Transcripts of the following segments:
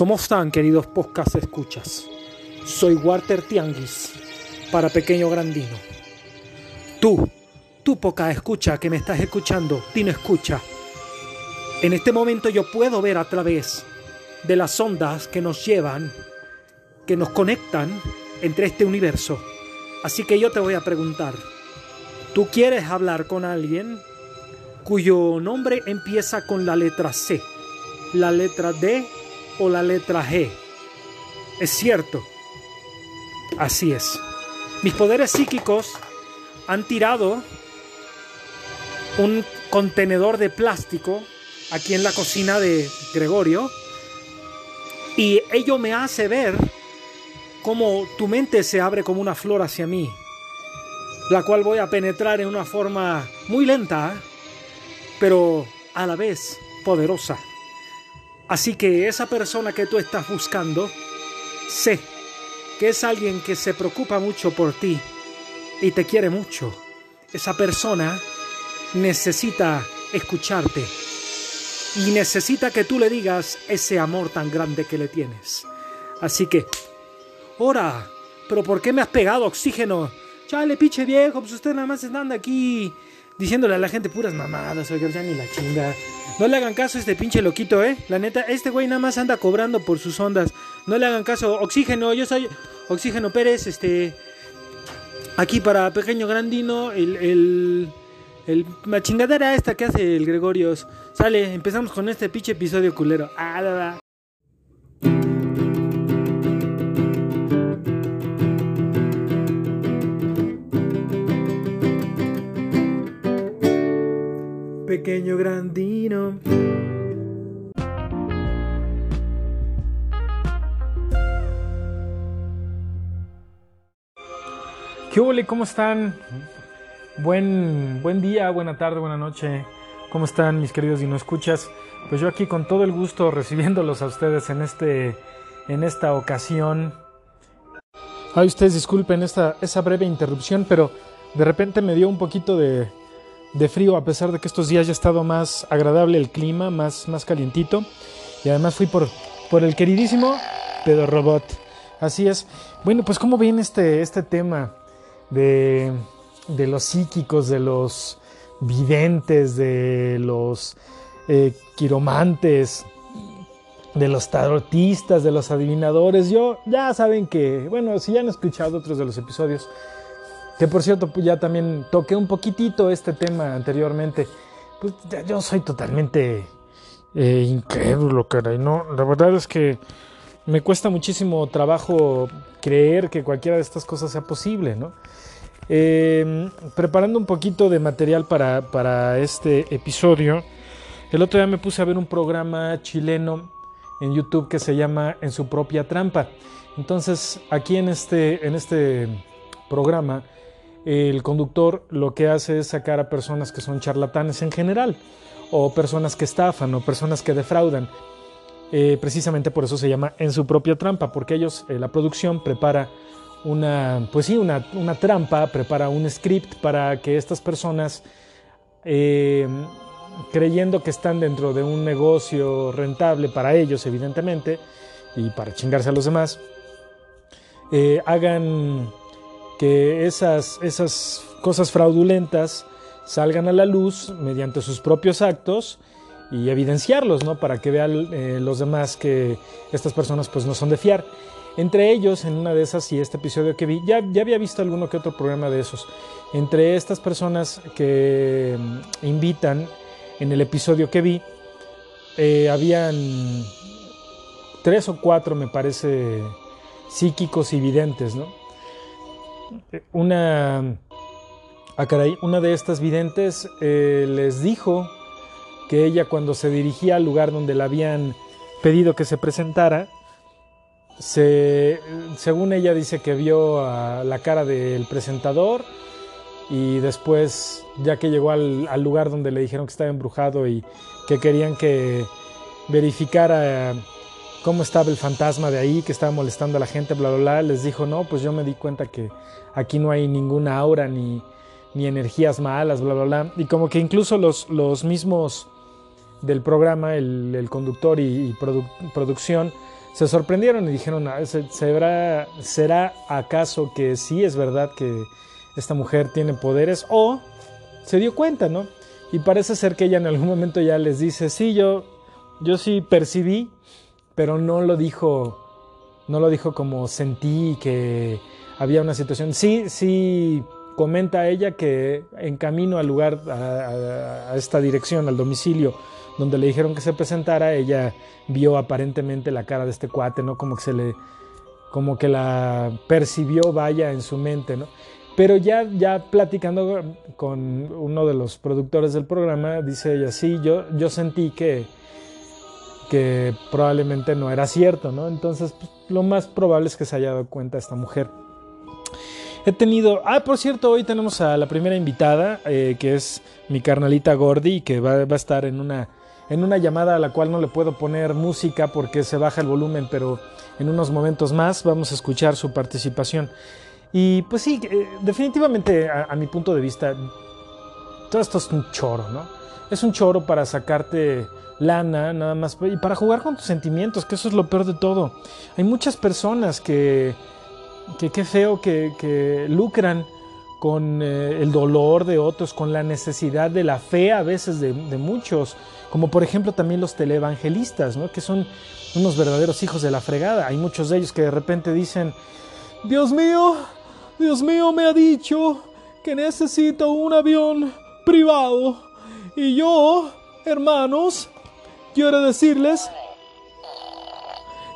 ¿Cómo están, queridos podcast escuchas? Soy Walter Tianguis para Pequeño Grandino. Tú, tú poca escucha que me estás escuchando, Tino escucha. En este momento yo puedo ver a través de las ondas que nos llevan, que nos conectan entre este universo. Así que yo te voy a preguntar, ¿tú quieres hablar con alguien cuyo nombre empieza con la letra C, la letra D o la letra G? Es cierto. Así es. Mis poderes psíquicos han tirado un contenedor de plástico aquí en la cocina de Gregorio y ello me hace ver cómo tu mente se abre como una flor hacia mí, la cual voy a penetrar en una forma muy lenta, pero a la vez poderosa. Así que esa persona que tú estás buscando, sé que es alguien que se preocupa mucho por ti y te quiere mucho. Esa persona necesita escucharte y necesita que tú le digas ese amor tan grande que le tienes. Así que, ora, pero ¿por qué me has pegado oxígeno? Chale, pinche viejo, pues usted nada más anda aquí diciéndole a la gente puras mamadas, oiga, ya ni la chinga. No le hagan caso a este pinche loquito, ¿eh? La neta, este güey nada más anda cobrando por sus ondas. No le hagan caso. Oxígeno, yo soy Oxígeno Pérez, este... Aquí para Pequeño Grandino, el... el la chingadera esta que hace el Gregorios. Sale, empezamos con este pinche episodio culero. Ah, Pequeño Grandino. ¿Qué hubo? ¿Cómo están? Buen, buen día, buena tarde, buena noche. ¿Cómo están mis queridos y no escuchas? Pues yo aquí con todo el gusto recibiéndolos a ustedes en, este, en esta ocasión. Ay, ustedes disculpen esta, esa breve interrupción, pero de repente me dio un poquito de, de frío a pesar de que estos días ya ha estado más agradable el clima, más, más calientito. Y además fui por, por el queridísimo Pedro Robot. Así es. Bueno, pues ¿cómo viene este, este tema de, de los psíquicos, de los videntes, de los eh, quiromantes, de los tarotistas, de los adivinadores. Yo ya saben que, bueno, si ya han escuchado otros de los episodios, que por cierto pues ya también toqué un poquitito este tema anteriormente, pues ya yo soy totalmente eh, incrédulo, caray. No, la verdad es que me cuesta muchísimo trabajo creer que cualquiera de estas cosas sea posible, ¿no? Eh, preparando un poquito de material para, para, este episodio, el otro día me puse a ver un programa chileno en YouTube que se llama En su propia trampa. Entonces, aquí en este, en este programa, el conductor lo que hace es sacar a personas que son charlatanes en general, o personas que estafan, o personas que defraudan. Eh, precisamente por eso se llama En su propia trampa, porque ellos, eh, la producción, prepara una, pues sí, una, una, trampa, prepara un script para que estas personas, eh, creyendo que están dentro de un negocio rentable para ellos, evidentemente, y para chingarse a los demás, eh, hagan que esas, esas cosas fraudulentas salgan a la luz mediante sus propios actos y evidenciarlos, ¿no? Para que vean eh, los demás que estas personas pues no son de fiar. Entre ellos, en una de esas y este episodio que vi, ya, ya había visto alguno que otro programa de esos. Entre estas personas que mm, invitan en el episodio que vi, eh, habían tres o cuatro, me parece, psíquicos y videntes, ¿no? Una, ah, caray, una de estas videntes eh, les dijo que ella cuando se dirigía al lugar donde la habían pedido que se presentara, se, según ella dice que vio a la cara del presentador y después, ya que llegó al, al, lugar donde le dijeron que estaba embrujado y que querían que verificara cómo estaba el fantasma de ahí, que estaba molestando a la gente, bla, bla, bla, les dijo, no, pues yo me di cuenta que aquí no hay ninguna aura ni, ni energías malas, bla, bla, bla. Y como que incluso los, los mismos del programa, el, el conductor y, y produ producción, se sorprendieron y dijeron, ah, ¿será, ¿será acaso que sí es verdad que esta mujer tiene poderes? O se dio cuenta, ¿no? Y parece ser que ella en algún momento ya les dice, sí, yo, yo sí percibí, pero no lo dijo, no lo dijo como sentí que había una situación. Sí, sí comenta ella que en camino al lugar, a, esta dirección, al domicilio, donde le dijeron que se presentara, ella vio aparentemente la cara de este cuate, ¿no? Como que se le, como que la percibió, vaya, en su mente, ¿no? Pero ya, ya platicando con uno de los productores del programa, dice ella, sí, yo, yo sentí que, que probablemente no era cierto, ¿no? Entonces, pues, lo más probable es que se haya dado cuenta esta mujer. He tenido, ah, por cierto, hoy tenemos a la primera invitada, eh, que es mi carnalita Gordy, que va, a estar en una en una llamada a la cual no le puedo poner música porque se baja el volumen, pero en unos momentos más vamos a escuchar su participación. Y pues sí, eh, definitivamente a, mi punto de vista, todo esto es un choro, ¿no? Es un choro para sacarte lana, nada más, y para jugar con tus sentimientos, que eso es lo peor de todo. Hay muchas personas que, que qué feo, que, que lucran con eh, el dolor de otros, con la necesidad de la fe a veces de, muchos, como por ejemplo también los televangelistas, ¿no? que son unos verdaderos hijos de la fregada. Hay muchos de ellos que de repente dicen, Dios mío, Dios mío me ha dicho que necesito un avión privado. Y yo, hermanos, quiero decirles,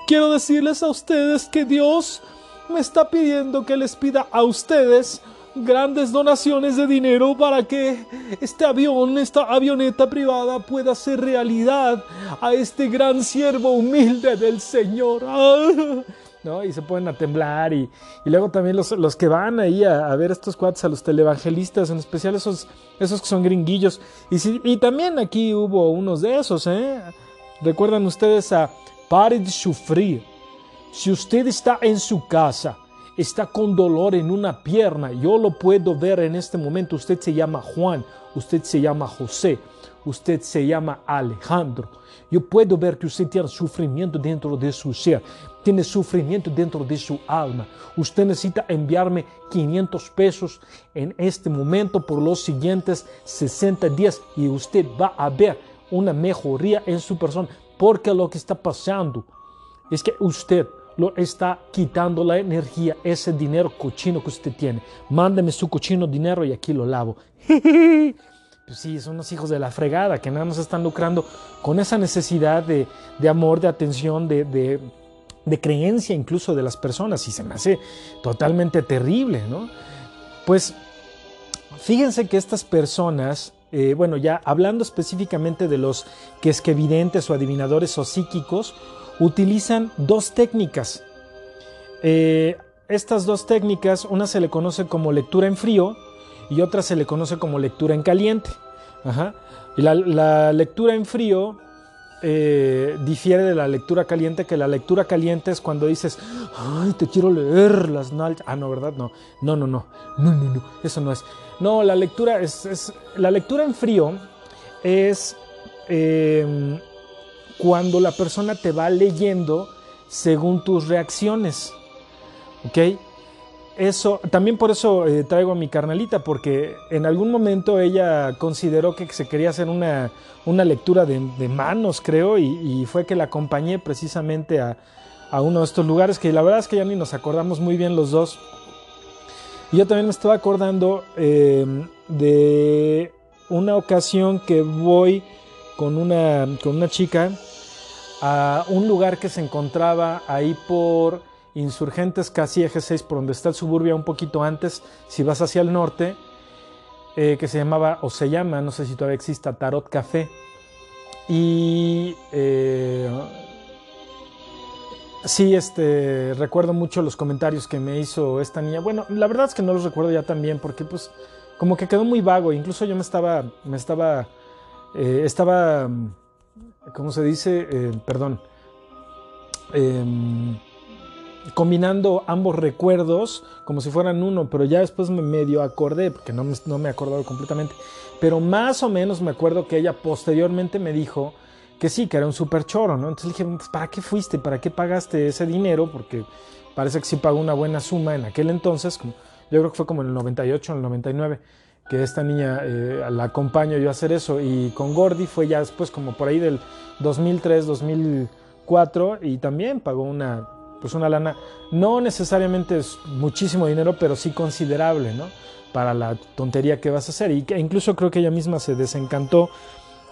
quiero decirles a ustedes que Dios me está pidiendo que les pida a ustedes grandes donaciones de dinero para que este avión, esta avioneta privada pueda ser realidad a este gran siervo humilde del Señor. ¿No? Y se ponen a temblar y, luego también los, los, que van ahí a, ver estos cuates, a los televangelistas, en especial esos, esos que son gringuillos. Y, y también aquí hubo unos de esos, ¿eh? Recuerdan ustedes a Pare de Sufrir. Si usted está en su casa está con dolor en una pierna. Yo lo puedo ver en este momento. Usted se llama Juan, usted se llama José, usted se llama Alejandro. Yo puedo ver que usted tiene sufrimiento dentro de su ser, tiene sufrimiento dentro de su alma. Usted necesita enviarme 500 pesos en este momento por los siguientes 60 días y usted va a ver una mejoría en su persona. Porque lo que está pasando es que usted lo está quitando la energía, ese dinero cochino que usted tiene. Mándeme su cochino dinero y aquí lo lavo. Pues sí, son los hijos de la fregada que nada más están lucrando con esa necesidad de, amor, de atención, de, de, creencia incluso de las personas y se me hace totalmente terrible, ¿no? Pues fíjense que estas personas, eh, bueno, ya hablando específicamente de los que es que evidentes o adivinadores o psíquicos, utilizan dos técnicas. Eh, estas dos técnicas, una se le conoce como lectura en frío y otra se le conoce como lectura en caliente. Y la, lectura en frío eh, difiere de la lectura caliente, que la lectura caliente es cuando dices, ay, te quiero leer las nalgas. Ah, no, ¿verdad? No, no, no, no, no, no, no, eso no es. No, la lectura es, la lectura en frío es eh, cuando la persona te va leyendo según tus reacciones. ¿Ok? Eso, también por eso eh, traigo a mi carnalita, porque en algún momento ella consideró que se quería hacer una, una lectura de, manos, creo, y, fue que la acompañé precisamente a, uno de estos lugares que la verdad es que ya ni nos acordamos muy bien los dos. Yo también me estaba acordando eh, de una ocasión que voy con una, con una chica a un lugar que se encontraba ahí por Insurgentes, casi eje 6, por donde está el suburbio un poquito antes, si vas hacia el norte, eh, que se llamaba, o se llama, no sé si todavía exista, Tarot Café. Y eh, sí, este, recuerdo mucho los comentarios que me hizo esta niña. Bueno, la verdad es que no los recuerdo ya también, porque pues como que quedó muy vago. Incluso yo me estaba, me estaba, eh, estaba ¿cómo se dice? Eh, perdón. Em, combinando ambos recuerdos como si fueran uno, pero ya después me medio acordé, porque no me, he acordado completamente, pero más o menos me acuerdo que ella posteriormente me dijo que sí, que era un super choro, ¿no? Entonces dije, pues, ¿para qué fuiste? ¿Para qué pagaste ese dinero? Porque parece que sí pagó una buena suma en aquel entonces, yo creo que fue como en el 98, en el 99, que esta niña eh, la acompaño yo a hacer eso. Y con Gordy fue ya después como por ahí del 2003, 2004 y también pagó una, pues una lana, no necesariamente es muchísimo dinero, pero sí considerable, ¿no? Para la tontería que vas a hacer. Y que incluso creo que ella misma se desencantó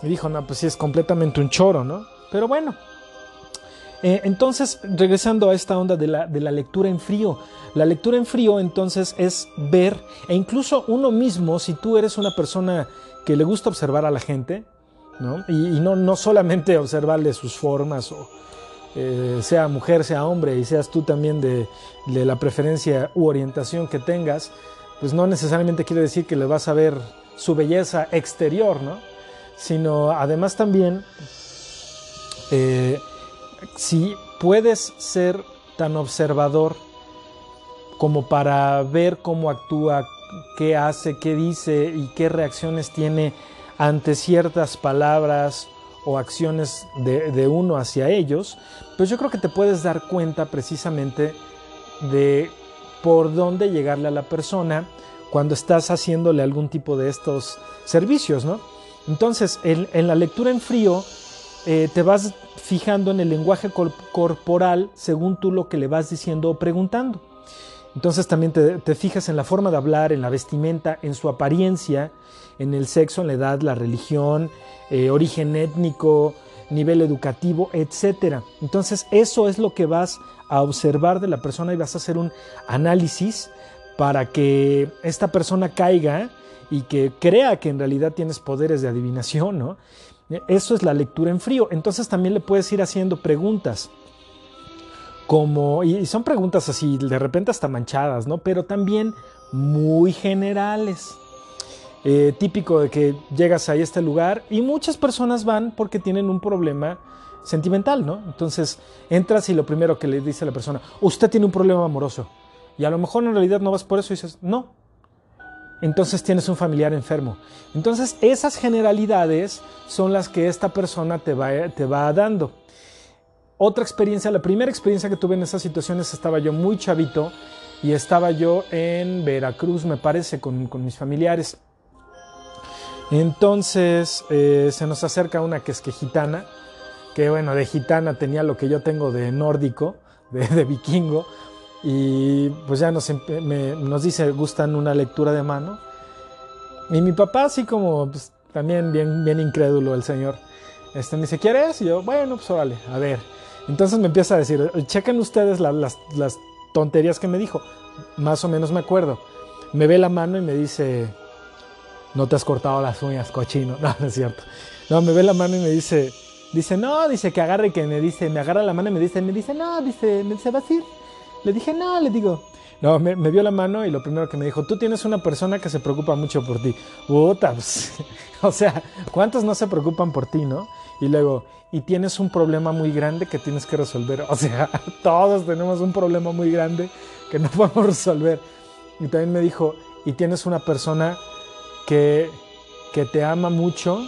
y dijo, no, pues sí es completamente un choro, ¿no? Pero bueno. Eh, entonces, regresando a esta onda de la, de la lectura en frío. La lectura en frío entonces es ver, e incluso uno mismo, si tú eres una persona que le gusta observar a la gente, ¿no? Y, no, no solamente observarle sus formas, o, eh, sea mujer, sea hombre, y seas tú también de, de, la preferencia u orientación que tengas, pues no necesariamente quiere decir que le vas a ver su belleza exterior, ¿no? Sino además también, eh, si puedes ser tan observador como para ver cómo actúa, qué hace, qué dice y qué reacciones tiene ante ciertas palabras o acciones de, uno hacia ellos, pues yo creo que te puedes dar cuenta precisamente de por dónde llegarle a la persona cuando estás haciéndole algún tipo de estos servicios, ¿no? Entonces, en, la lectura en frío, eh, te vas fijando en el lenguaje corporal según tú lo que le vas diciendo o preguntando. Entonces también te, fijas en la forma de hablar, en la vestimenta, en su apariencia, en el sexo, en la edad, la religión, eh, origen étnico, nivel educativo, etc. Entonces eso es lo que vas a observar de la persona y vas a hacer un análisis para que esta persona caiga y que crea que en realidad tienes poderes de adivinación, ¿no? Eso es la lectura en frío. Entonces también le puedes ir haciendo preguntas como, y son preguntas así, de repente hasta manchadas, ¿no? Pero también muy generales. Eh, típico de que llegas a este lugar y muchas personas van porque tienen un problema sentimental, ¿no? Entonces entras y lo primero que le dice a la persona, usted tiene un problema amoroso. Y a lo mejor en realidad no vas por eso y dices, no. Entonces tienes un familiar enfermo. Entonces esas generalidades son las que esta persona te va, te va dando. Otra experiencia, la primera experiencia que tuve en esas situaciones estaba yo muy chavito y estaba yo en Veracruz, me parece, con, mis familiares. Entonces eh, se nos acerca una que es que gitana, que bueno, de gitana tenía lo que yo tengo de nórdico, de, vikingo, y pues ya nos, nos dice, gustan una lectura de mano. Y mi papá así como pues, también bien, bien incrédulo el señor, este, me dice, ¿quieres? Y yo, bueno, pues órale, a ver. Entonces me empieza a decir, chequen ustedes las, tonterías que me dijo. Más o menos me acuerdo. Me ve la mano y me dice, no te has cortado las uñas, cochino. No, no es cierto. No, me ve la mano y me dice, dice, no, dice que agarre, que me dice, me agarra la mano y me dice, me dice, no, dice, me dice, ¿vas a ir? Le dije, no, le digo. No, me, vio la mano y lo primero que me dijo, tú tienes una persona que se preocupa mucho por ti. Puta, pues, o sea, ¿cuántos no se preocupan por ti, no? Y luego, y tienes un problema muy grande que tienes que resolver. O sea, todos tenemos un problema muy grande que no podemos resolver. Y también me dijo, y tienes una persona que, que te ama mucho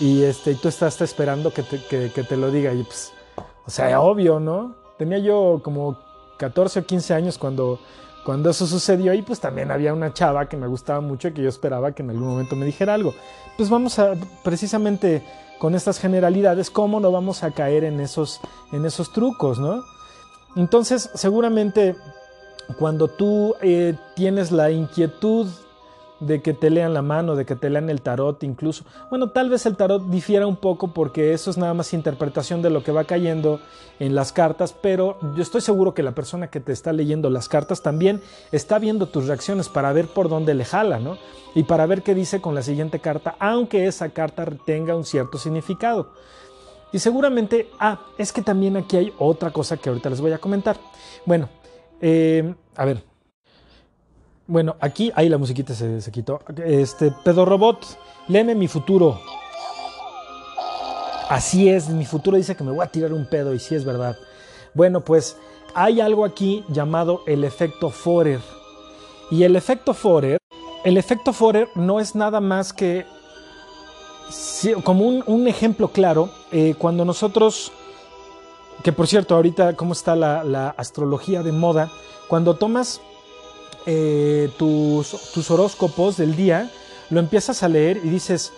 y, este, y tú estás esperando que te, que, te lo diga. Y pues, o sea, obvio, ¿no? Tenía yo como 14 o 15 años cuando, cuando eso sucedió y pues también había una chava que me gustaba mucho y que yo esperaba que en algún momento me dijera algo. Pues vamos a precisamente con estas generalidades, ¿cómo no vamos a caer en esos, en esos trucos, no? Entonces, seguramente cuando tú eh, tienes la inquietud de que te lean la mano, de que te lean el tarot incluso. Bueno, tal vez el tarot difiera un poco porque eso es nada más interpretación de lo que va cayendo en las cartas, pero yo estoy seguro que la persona que te está leyendo las cartas también está viendo tus reacciones para ver por dónde le jala, ¿no? Y para ver qué dice con la siguiente carta, aunque esa carta tenga un cierto significado. Y seguramente, ah, es que también aquí hay otra cosa que ahorita les voy a comentar. Bueno, eh, a ver, bueno, aquí, ahí la musiquita se, se quitó. Este, Pedro Robot, léeme mi futuro. Así es, mi futuro dice que me voy a tirar un pedo y sí es verdad. Bueno, pues hay algo aquí llamado el efecto Forer. Y el efecto Forer, el efecto Forer no es nada más que, como un, ejemplo claro, eh, cuando nosotros, que por cierto, ahorita cómo está la, astrología de moda, cuando tomas eh, tus, tus horóscopos del día, lo empiezas a leer y dices,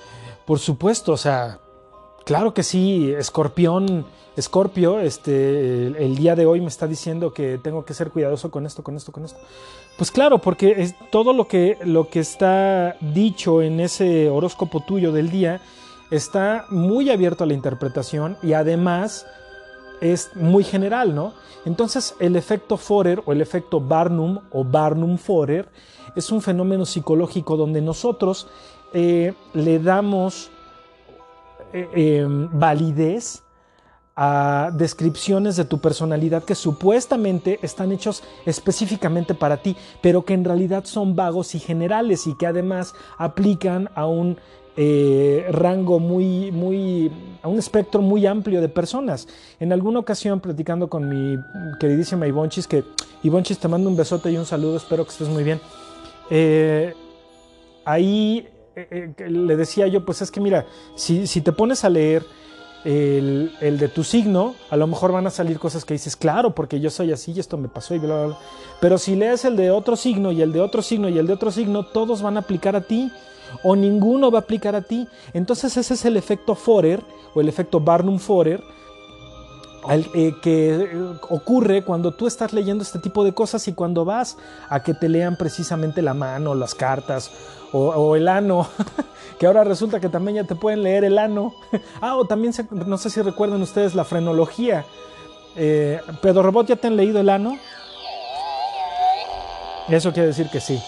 por supuesto, o sea, claro que sí, escorpión, escorpio, este, el, día de hoy me está diciendo que tengo que ser cuidadoso con esto, con esto, con esto. Pues claro, porque es todo lo que, lo que está dicho en ese horóscopo tuyo del día está muy abierto a la interpretación y además es muy general, ¿no? Entonces el efecto Forer o el efecto Barnum o Barnum-Forer es un fenómeno psicológico donde nosotros eh, le damos eh, em, validez a descripciones de tu personalidad que supuestamente están hechos específicamente para ti, pero que en realidad son vagos y generales y que además aplican a un eh, rango muy, muy, a un espectro muy amplio de personas. En alguna ocasión, platicando con mi queridísima Ivonchis, que Ivonchis te mando un besote y un saludo, espero que estés muy bien. Eh, ahí eh, le decía yo, pues es que mira, si, si te pones a leer el, el, de tu signo, a lo mejor van a salir cosas que dices, claro, porque yo soy así y esto me pasó y bla, bla, bla. Pero si lees el de otro signo y el de otro signo y el de otro signo, todos van a aplicar a ti o ninguno va a aplicar a ti. Entonces ese es el efecto Forer o el efecto Barnum-Forer eh, que ocurre cuando tú estás leyendo este tipo de cosas y cuando vas a que te lean precisamente la mano, las cartas o, el ano, que ahora resulta que también ya te pueden leer el ano. ah, o también, no sé si recuerdan ustedes la frenología. Eh, Pedro Robot, ¿ya te han leído el ano? Eso quiere decir que sí.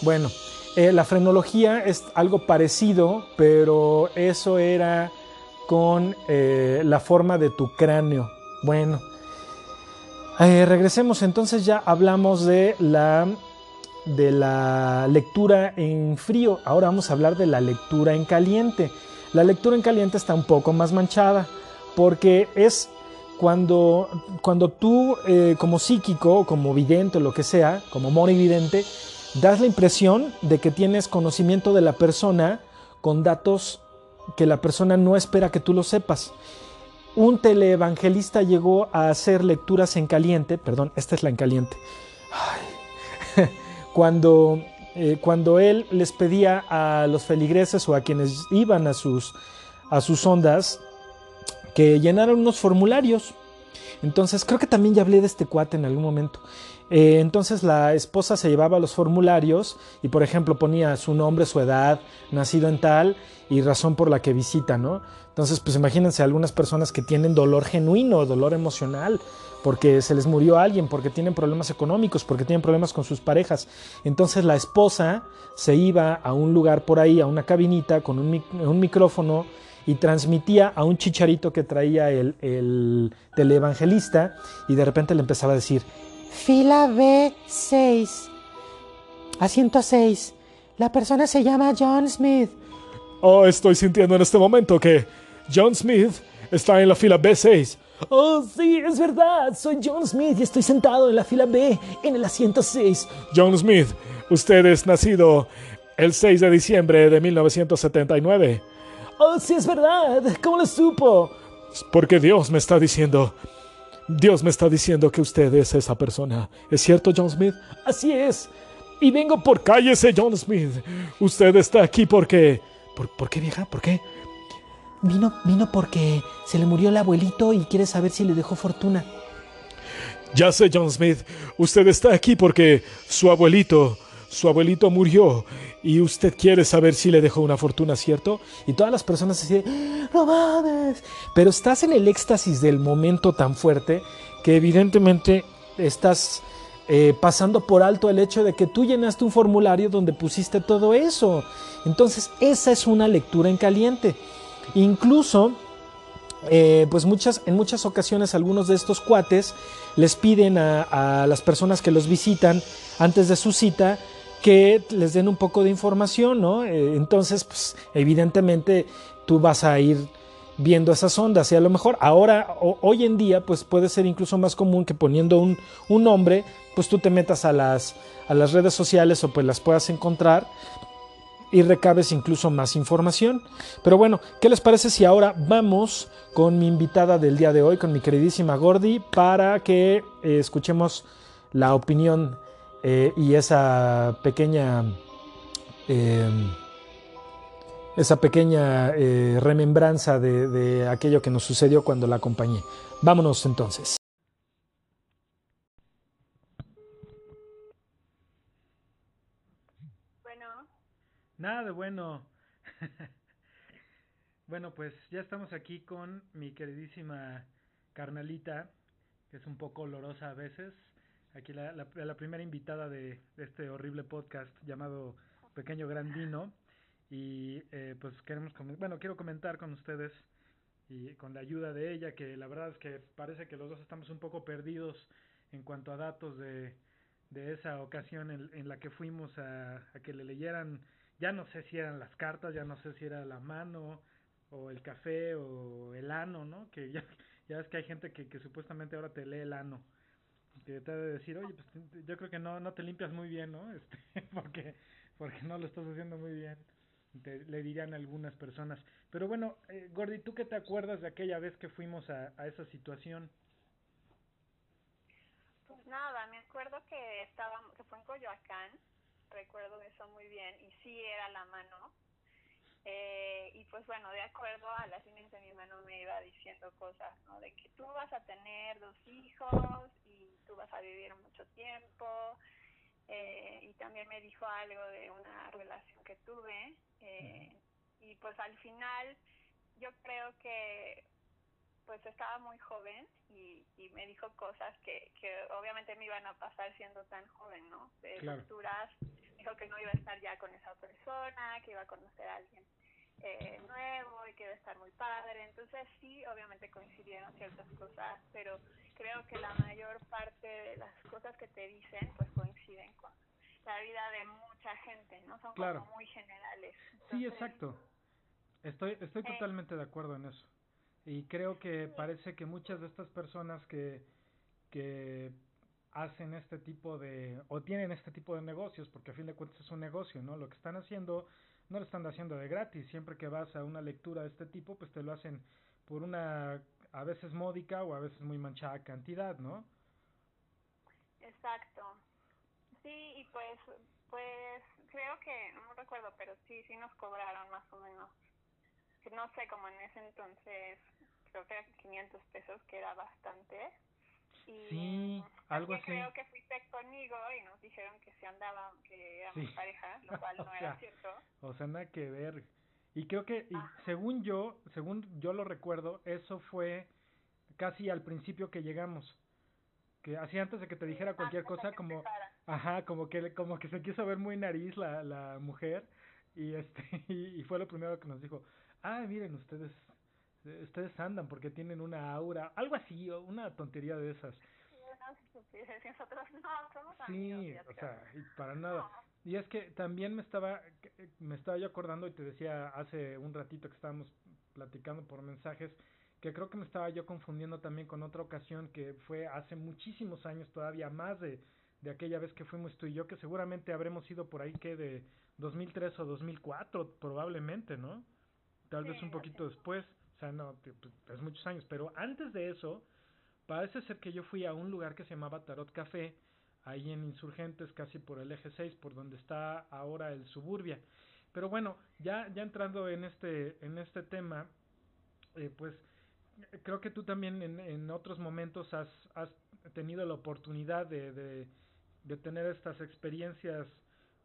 Bueno, eh, la frenología es algo parecido, pero eso era con eh, la forma de tu cráneo. Bueno, regresemos entonces ya hablamos de la de la lectura en frío. Ahora vamos a hablar de la lectura en caliente. La lectura en caliente está un poco más manchada porque es cuando, cuando tú eh, como psíquico, como vidente o lo que sea, como monividente, das la impresión de que tienes conocimiento de la persona con datos que la persona no espera que tú lo sepas. Un teleevangelista llegó a hacer lecturas en caliente, perdón, esta es la en caliente. cuando, eh, cuando él les pedía a los feligreses o a quienes iban a sus, a sus ondas que llenaran unos formularios. Entonces, creo que también ya hablé de este cuate en algún momento. Eh, entonces la esposa se llevaba los formularios y, por ejemplo, ponía su nombre, su edad, nacido en tal y razón por la que visita, ¿no? Entonces, pues imagínense algunas personas que tienen dolor genuino, dolor emocional, porque se les murió alguien, porque tienen problemas económicos, porque tienen problemas con sus parejas. Entonces la esposa se iba a un lugar por ahí, a una cabinita con un, micrófono y transmitía a un chicharito que traía el, el teleevangelista y de repente le empezaba a decir, Fila B6. Asiento 6. La persona se llama John Smith. Oh, estoy sintiendo en este momento que John Smith está en la fila B6. Oh, sí, es verdad. Soy John Smith y estoy sentado en la fila B, en el asiento 6. John Smith, usted es nacido el 6 de diciembre de 1979. Oh, sí, es verdad. ¿Cómo lo supo? Porque Dios me está diciendo Dios me está diciendo que usted es esa persona. ¿Es cierto, John Smith? Así es. Y vengo por... Cállese, John Smith. Usted está aquí porque... ¿Por, qué, vieja? ¿Por qué? Vino, vino porque se le murió el abuelito y quiere saber si le dejó fortuna. Ya sé, John Smith. Usted está aquí porque su abuelito su abuelito murió y usted quiere saber si le dejó una fortuna, ¿cierto? Y todas las personas deciden, no mames. Pero estás en el éxtasis del momento tan fuerte que evidentemente estás eh, pasando por alto el hecho de que tú llenaste un formulario donde pusiste todo eso. Entonces, esa es una lectura en caliente. Incluso, eh, pues muchas, en muchas ocasiones algunos de estos cuates les piden a las personas que los visitan antes de su cita que les den un poco de información, ¿no? Eh, entonces, pues evidentemente tú vas a ir viendo esas ondas y a lo mejor ahora, hoy en día, pues puede ser incluso más común que poniendo un, un nombre, pues tú te metas a las, a las redes sociales o pues las puedas encontrar y recabes incluso más información. Pero bueno, ¿qué les parece si ahora vamos con mi invitada del día de hoy, con mi queridísima Gordy, para que eh, escuchemos la opinión eh, y esa pequeña... Em, esa pequeña eh, remembranza de, de aquello que nos sucedió cuando la acompañé. Vámonos entonces. Nada de bueno. bueno, pues ya estamos aquí con mi queridísima carnalita, que es un poco olorosa a veces. Aquí la, la, primera invitada de, este horrible podcast llamado Pequeño Grandino. Y eh, pues queremos, bueno, quiero comentar con ustedes y con la ayuda de ella, que la verdad es que parece que los dos estamos un poco perdidos en cuanto a datos de, de esa ocasión en, la que fuimos a, a que le leyeran ya no sé si eran las cartas, ya no sé si era la mano o el café o el ano, ¿no? Que ya, ya es que hay gente que, que supuestamente ahora te lee el ano. Que te debe decir, oye, pues yo creo que no, no te limpias muy bien, ¿no? Este, porque, porque no lo estás haciendo muy bien. Te, le dirían algunas personas. Pero bueno, eh, Gordy, ¿tú qué te acuerdas de aquella vez que fuimos a, a esa situación? Pues nada, me acuerdo que estaba, que fue en Coyoacán recuerdo eso muy bien, y sí era la mano. Eh, y pues bueno, de acuerdo a la ciencia mi mano me iba diciendo cosas, ¿no? De que tú vas a tener dos hijos y tú vas a vivir mucho tiempo. Eh, y también me dijo algo de una relación que tuve. Eh, y pues al final yo creo que pues estaba muy joven y, y me dijo cosas que, que obviamente me iban a pasar siendo tan joven, ¿no? De claro dijo que no iba a estar ya con esa persona, que iba a conocer a alguien eh, nuevo y que iba a estar muy padre. Entonces sí, obviamente coincidieron ciertas cosas, pero creo que la mayor parte de las cosas que te dicen pues coinciden con la vida de mucha gente, ¿no? Son como muy generales. sí, exacto. Estoy, estoy eh, totalmente de acuerdo en eso. Y creo que parece que muchas de estas personas que, que hacen este tipo de, o tienen este tipo de negocios, porque a fin de cuentas es un negocio, ¿no? Lo que están haciendo, no lo están haciendo de gratis, siempre que vas a una lectura de este tipo, pues te lo hacen por una, a veces módica o a veces muy manchada cantidad, ¿no? Exacto. Sí, y pues, pues creo que, no recuerdo, pero sí, sí nos cobraron más o menos, no sé, como en ese entonces, creo que 500 pesos, que era bastante sí, algo así. Creo que fuiste conmigo y nos dijeron que se andaban, que éramos pareja, lo cual no era cierto. O sea, nada que ver. Y creo que, y según yo, según yo lo recuerdo, eso fue casi al principio que llegamos. Que así antes de que te dijera cualquier cosa, como, ajá, como que, como que se quiso ver muy nariz la, la mujer y este, y fue lo primero que nos dijo, ah, miren ustedes ustedes andan porque tienen una aura, algo así, una tontería de esas. Sí, o sea, para nada. Y es que también me estaba, me estaba yo acordando y te decía hace un ratito que estábamos platicando por mensajes, que creo que me estaba yo confundiendo también con otra ocasión que fue hace muchísimos años todavía más de, de aquella vez que fuimos tú y yo, que seguramente habremos ido por ahí que de 2003 o 2004 probablemente, ¿no? Tal vez un poquito después. Sea, no, pues, es muchos años. Pero antes de eso, parece ser que yo fui a un lugar que se llamaba Tarot Café, ahí en Insurgentes, casi por el eje 6, por donde está ahora el Suburbia. Pero bueno, ya, ya entrando en este, en este tema, eh, pues creo que tú también en, en otros momentos has, has tenido la oportunidad de, de, de tener estas experiencias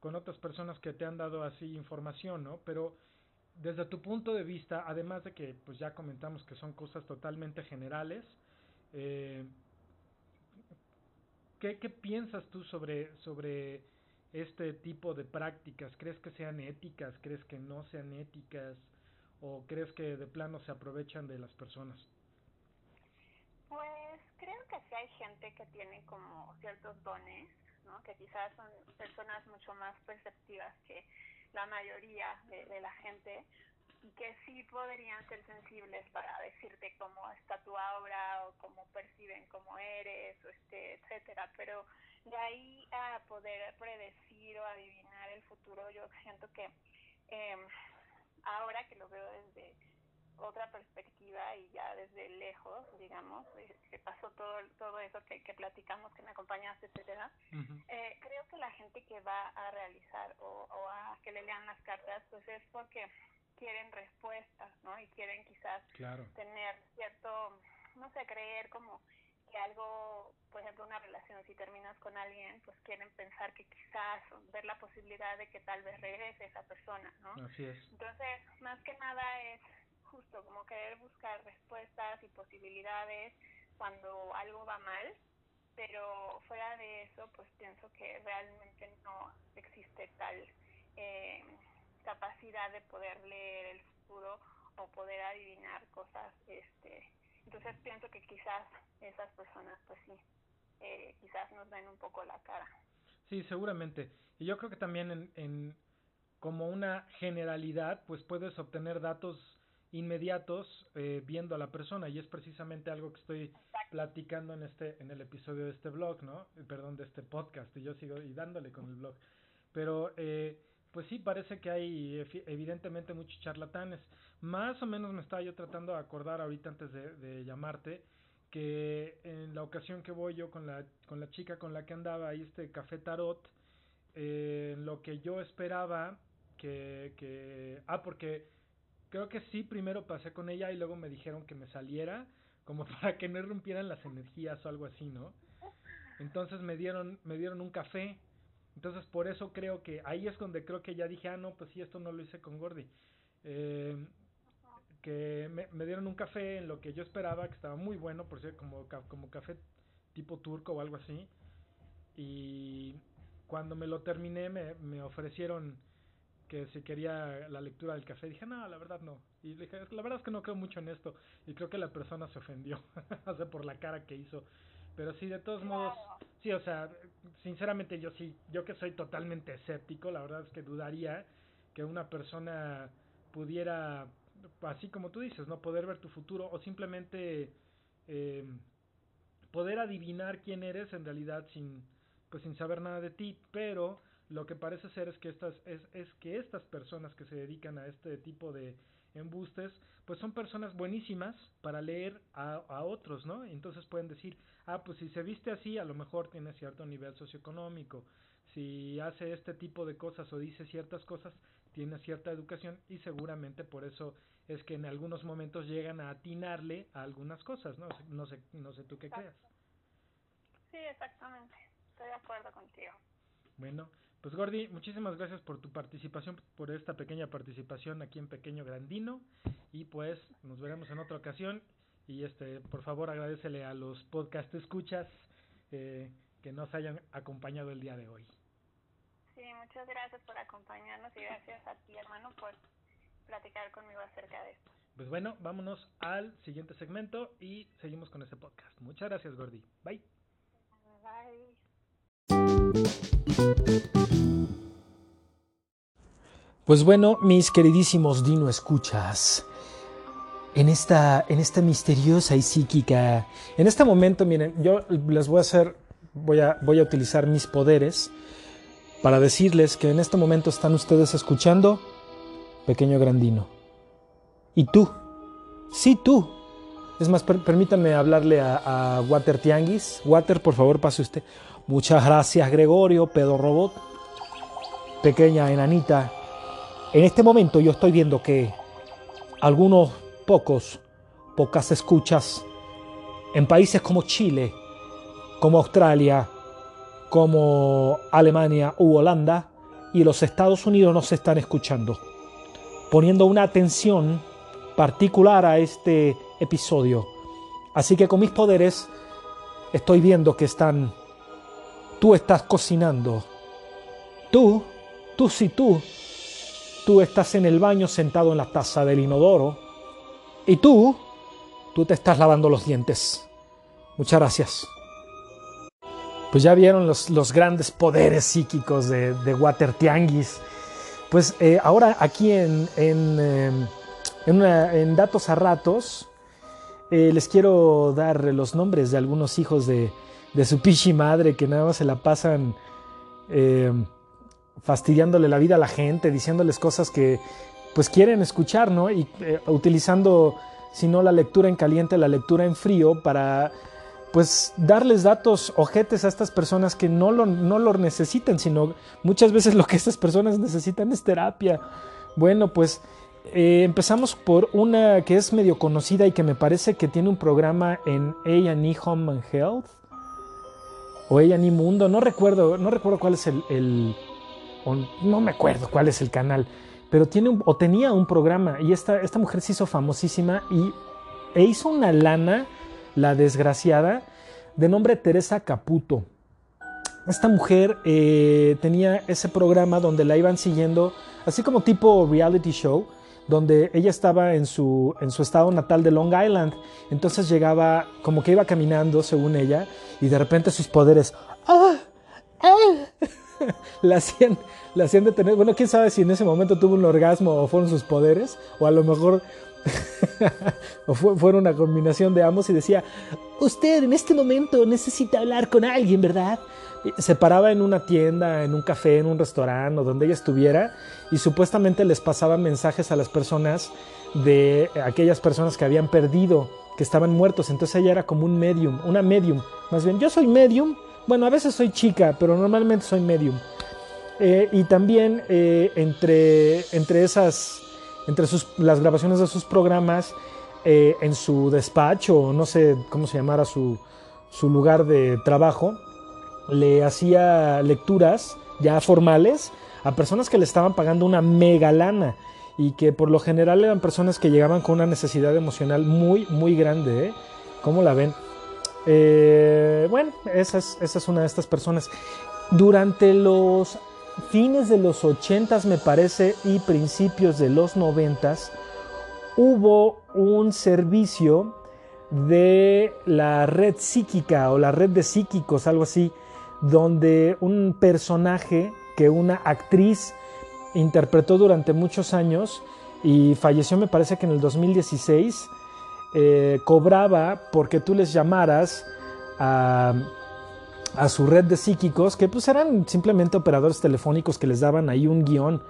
con otras personas que te han dado así información, ¿no? Pero desde tu punto de vista, además de que pues ya comentamos que son cosas totalmente generales, eh, ¿qué, ¿qué, piensas tú sobre, sobre este tipo de prácticas? ¿Crees que sean éticas? ¿Crees que no sean éticas? ¿O crees que de plano se aprovechan de las personas? Pues creo que sí hay gente que tiene como ciertos dones, ¿no? que quizás son personas mucho más perceptivas que la mayoría de, la gente que sí podrían ser sensibles para decirte cómo está tu aura o cómo perciben cómo eres o este etcétera. Pero de ahí a poder predecir o adivinar el futuro yo siento que eh, ahora que lo veo desde otra perspectiva y ya desde lejos, digamos, eh, que pasó todo todo eso que, que platicamos, que me acompañaste, etcétera, eh, creo que la gente que va a realizar o, o a que le lean las cartas, pues es porque quieren respuestas, ¿no? Y quieren quizás Claro. tener cierto, no sé, creer como que algo, por ejemplo, una relación, si terminas con alguien, pues quieren pensar que quizás, ver la posibilidad de que tal vez regrese esa persona, ¿no? Así es. Entonces, más que nada es justo como querer buscar respuestas y posibilidades cuando algo va mal, pero fuera de eso, pues pienso que realmente no existe tal eh, capacidad de poder leer el futuro o poder adivinar cosas. este Entonces pienso que quizás esas personas, pues sí, eh, quizás nos ven un poco la cara. Sí, seguramente. Y yo creo que también en, en como una generalidad, pues puedes obtener datos inmediatos eh, viendo a la persona y es precisamente algo que estoy platicando en este en el episodio de este blog, ¿no? Eh, Perdón, de este podcast y yo sigo y dándole con el blog. Pero eh, pues sí parece que hay evidentemente muchos charlatanes. Más o menos me estaba yo tratando de acordar ahorita antes de, de llamarte que en la ocasión que voy yo con la con la chica con la que andaba ahí este café tarot eh, lo que yo esperaba que, que ah porque creo que sí primero pasé con ella y luego me dijeron que me saliera como para que no rompieran las energías o algo así no entonces me dieron me dieron un café. Entonces por eso creo que ahí es donde creo que ya dije ah no pues sí esto no lo hice con Gordy eh, que me, dieron un café en lo que yo esperaba que estaba muy bueno por ser como como café tipo turco o algo así. Y cuando me lo terminé me, me ofrecieron que si quería la lectura del café dije no la verdad no y le dije la verdad es que no creo mucho en esto y creo que la persona se ofendió o sea por la cara que hizo. Pero sí de todos modos sí o sea sinceramente yo sí yo que soy totalmente escéptico la verdad es que dudaría que una persona pudiera así como tú dices no poder ver tu futuro o simplemente eh, poder adivinar quién eres en realidad sin pues sin saber nada de ti, pero lo que parece ser es que estas es, es que estas personas que se dedican a este tipo de embustes, pues son personas buenísimas para leer a, a otros, ¿no? Entonces pueden decir, ah, pues si se viste así, a lo mejor tiene cierto nivel socioeconómico, si hace este tipo de cosas o dice ciertas cosas, tiene cierta educación y seguramente por eso es que en algunos momentos llegan a atinarle a algunas cosas, ¿no? No sé, no sé tú qué creas. Sí, exactamente. Estoy de acuerdo contigo. Bueno, pues Gordy, muchísimas gracias por tu participación, por esta pequeña participación aquí en Pequeño Grandino y pues nos veremos en otra ocasión y este, por favor agradecele a los podcast escuchas eh, que nos hayan acompañado el día de hoy. Sí, muchas gracias por acompañarnos y gracias a ti, hermano, por platicar conmigo acerca de esto. Pues bueno, vámonos al siguiente segmento y seguimos con este podcast. Muchas gracias, Gordy. Bye. Bye. Pues bueno, mis queridísimos Dino Escuchas, en esta, en esta misteriosa y psíquica, En este momento, miren, yo les voy a hacer, voy a, voy a utilizar mis poderes para decirles que en este momento están ustedes escuchando Pequeño Grandino. Y tú, sí tú. Es más, per- permítanme hablarle a, a Water Tianguis. Water, por favor, pase usted. Muchas gracias, Gregorio, pedo robot. Pequeña enanita. En este momento yo estoy viendo que algunos pocos, pocas escuchas en países como Chile, como Australia, como Alemania u Holanda y los Estados Unidos nos están escuchando, poniendo una atención particular a este episodio. Así que con mis poderes estoy viendo que están, tú estás cocinando, tú, tú sí tú, tú estás en el baño sentado en la taza del inodoro y tú, tú te estás lavando los dientes. Muchas gracias. Pues ya vieron los, los grandes poderes psíquicos de, Water Tianguis. Pues eh, ahora aquí en, en, eh, Datos a Ratos eh, les quiero dar los nombres de algunos hijos de, de su pichi madre que nada más se la pasan fastidiándole la vida a la gente, diciéndoles cosas que pues quieren escuchar, ¿no? Y eh, utilizando, si no la lectura en caliente, la lectura en frío para pues darles datos ojetes a estas personas que no lo, no necesitan, sino muchas veces lo que estas personas necesitan es terapia. Bueno, pues eh, empezamos por una que es medio conocida y que me parece que tiene un programa en A&E Home and Health o A&E Mundo, no recuerdo, no recuerdo cuál es el no me acuerdo cuál es el canal, pero tiene un, o tenía un programa y esta, esta mujer se hizo famosísima y e hizo una lana la desgraciada, de nombre Teresa Caputo. Esta mujer eh, tenía ese programa donde la iban siguiendo, así como tipo reality show, donde ella estaba en su, en su estado natal de Long Island. Entonces llegaba, como que iba caminando, según ella, y de repente sus poderes ¡ah! ¡ah! la, hacían, la hacían detener. Bueno, quién sabe si en ese momento tuvo un orgasmo o fueron sus poderes, o a lo mejor o fue, fueron una combinación de ambos y decía, usted en este momento necesita hablar con alguien, ¿verdad? se paraba en una tienda, en un café, en un restaurante o donde ella estuviera y supuestamente les pasaba mensajes a las personas de aquellas personas que habían perdido, que estaban muertos. Entonces ella era como un medium, una medium. Más bien, yo soy medium. Bueno, a veces soy chica, pero normalmente soy medium. Eh, y también eh, entre, entre esas entre sus, las grabaciones de sus programas eh, en su despacho, no sé cómo se llamara su, su lugar de trabajo, le hacía lecturas ya formales a personas que le estaban pagando una mega lana y que por lo general eran personas que llegaban con una necesidad emocional muy, muy grande. ¿eh? ¿Cómo la ven? Eh, bueno, esa es, esa es una de estas personas. Durante los fines de los 80 me parece y principios de los 90 hubo un servicio de la red psíquica o la red de psíquicos, algo así, donde un personaje que una actriz interpretó durante muchos años y falleció me parece que en el 2016, eh, cobraba porque tú les llamaras a su red de psíquicos que pues eran simplemente operadores telefónicos que les daban ahí un guion,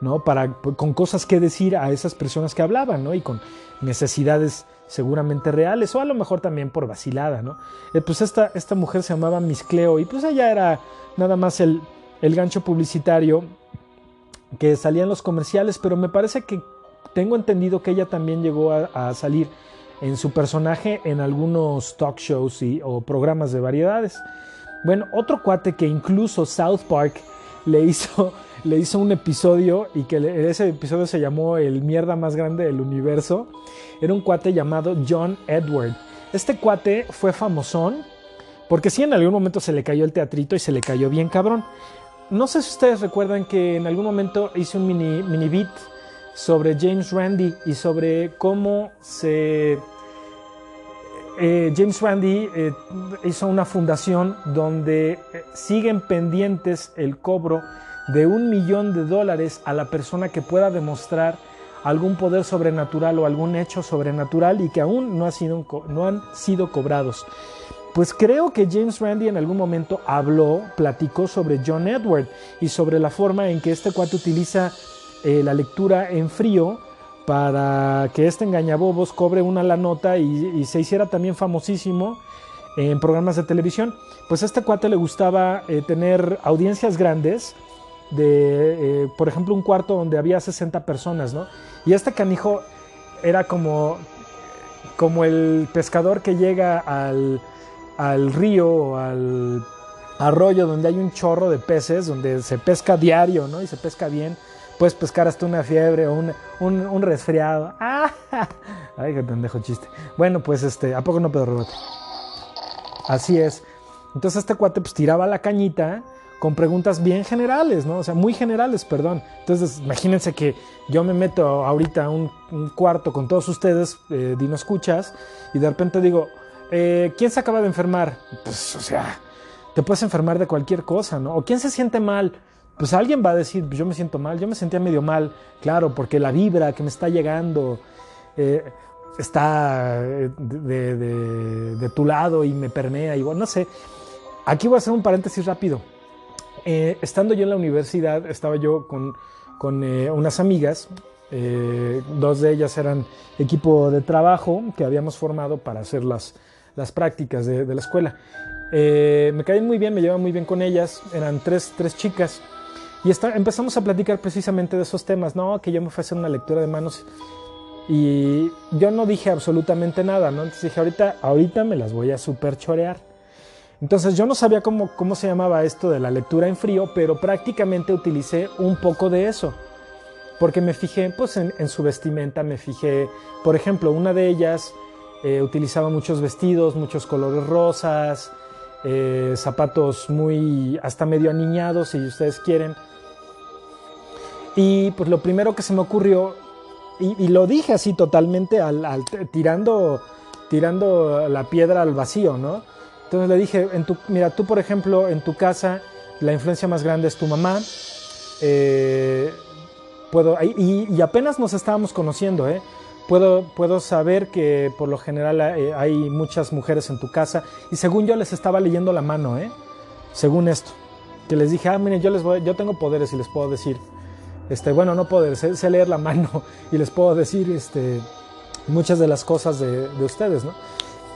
¿no? Para, con cosas que decir a esas personas que hablaban, ¿no? Y con necesidades seguramente reales o a lo mejor también por vacilada, ¿no? Eh, pues esta, esta mujer se llamaba Miss Cleo y pues ella era nada más el, el gancho publicitario que salía en los comerciales, pero me parece que tengo entendido que ella también llegó a, salir en su personaje en algunos talk shows y, o programas de variedades. Bueno, otro cuate que incluso South Park le hizo, le hizo un episodio y que ese episodio se llamó El mierda más grande del universo. Era un cuate llamado John Edward. Este cuate fue famosón porque sí en algún momento se le cayó el teatrito y se le cayó bien cabrón. No sé si ustedes recuerdan que en algún momento hice un mini, mini beat sobre James Randi y sobre cómo se eh, James Randi eh, hizo una fundación donde eh, siguen pendientes el cobro de un millón de dólares a la persona que pueda demostrar algún poder sobrenatural o algún hecho sobrenatural y que aún no, no han sido cobrados. Pues creo que James Randi en algún momento habló, platicó sobre John Edward y sobre la forma en que este cuate utiliza la lectura en frío para que este engañabobos cobre una la nota y, se hiciera también famosísimo en programas de televisión. Pues a este cuate le gustaba eh, tener audiencias grandes, de, eh, por ejemplo, un cuarto donde había 60 personas, ¿no? Y este canijo era como, como el pescador que llega al, al río o al arroyo donde hay un chorro de peces, donde se pesca diario, ¿no? Y se pesca bien puedes pescar hasta una fiebre o un, un, resfriado. Ay, qué pendejo chiste. Bueno, pues este, ¿a poco no Pedro Roberto? Así es. Entonces este cuate pues tiraba la cañita con preguntas bien generales, ¿no? O sea, muy generales, perdón. Entonces, imagínense que yo me meto ahorita a un, cuarto con todos ustedes, eh, Dino Escuchas, y de repente digo, eh, ¿quién se acaba de enfermar? Pues, o sea, te puedes enfermar de cualquier cosa, ¿no? O quién se siente mal pues alguien va a decir, pues yo me siento mal, yo me sentía medio mal, claro, porque la vibra que me está llegando eh, está eh, de, tu lado y me permea, igual, no sé. Aquí voy a hacer un paréntesis rápido. Eh, estando yo en la universidad, estaba yo con, con unas amigas, dos de ellas eran equipo de trabajo que habíamos formado para hacer las, las prácticas de, la escuela. Me caían muy bien, me llevaba muy bien con ellas, eran tres, tres chicas. Y empezamos a platicar precisamente de esos temas, ¿no? Que yo me fui a hacer una lectura de manos y yo no dije absolutamente nada, ¿no? Entonces dije, ahorita, ahorita me las voy a super chorear. Entonces yo no sabía cómo, cómo se llamaba esto de la lectura en frío, pero prácticamente utilicé un poco de eso. Porque me fijé pues, en, en su vestimenta, me fijé, por ejemplo, una de ellas eh, utilizaba muchos vestidos, muchos colores rosas, eh, zapatos muy hasta medio aniñados, si ustedes quieren. Y pues lo primero que se me ocurrió, y, lo dije así totalmente, al, al, tirando, tirando la piedra al vacío, ¿no? Entonces le dije, en tu, mira, tú por ejemplo, en tu casa, la influencia más grande es tu mamá. Eh, puedo, y, y, apenas nos estábamos conociendo, ¿eh? Puedo, puedo saber que por lo general eh, hay muchas mujeres en tu casa. Y según yo les estaba leyendo la mano, ¿eh? Según esto. Que les dije, ah, miren, yo, les voy, yo tengo poderes y les puedo decir. Este, bueno, no poderes, sé, leer la mano y les puedo decir este, muchas de las cosas de, de ustedes, ¿no?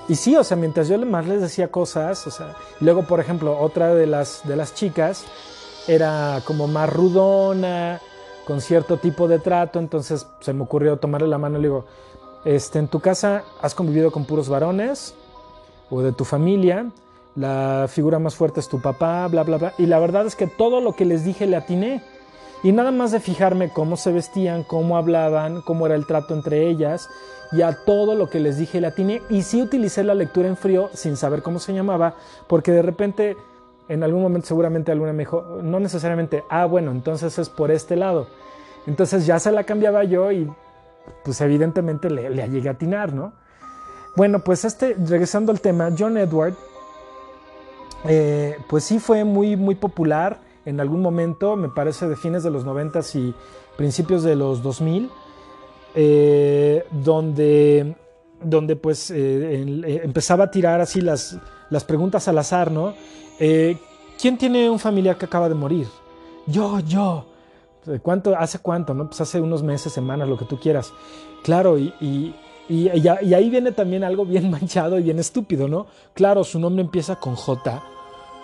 Y sí, o sea, mientras yo más les decía cosas, o sea, luego, por ejemplo, otra de las, de las chicas era como más rudona, con cierto tipo de trato, entonces se me ocurrió tomarle la mano y le digo, este, en tu casa has convivido con puros varones o de tu familia, la figura más fuerte es tu papá, bla, bla, bla, y la verdad es que todo lo que les dije le atiné. Y nada más de fijarme cómo se vestían, cómo hablaban, cómo era el trato entre ellas, y a todo lo que les dije le atiné. Y sí utilicé la lectura en frío sin saber cómo se llamaba, porque de repente, en algún momento seguramente alguna me dijo, no necesariamente, ah, bueno, entonces es por este lado. Entonces ya se la cambiaba yo y pues evidentemente le, le llegué a atinar, ¿no? Bueno, pues este, regresando al tema, John Edward, eh, pues sí fue muy, muy popular en algún momento, me parece de fines de los 90 y principios de los 2000, eh, donde, donde pues eh, eh, empezaba a tirar así las, las preguntas al azar, ¿no? Eh, ¿Quién tiene un familiar que acaba de morir? Yo, yo. ¿Cuánto, ¿Hace cuánto? ¿no? Pues hace unos meses, semanas, lo que tú quieras. Claro, y, y, y, y ahí viene también algo bien manchado y bien estúpido, ¿no? Claro, su nombre empieza con J.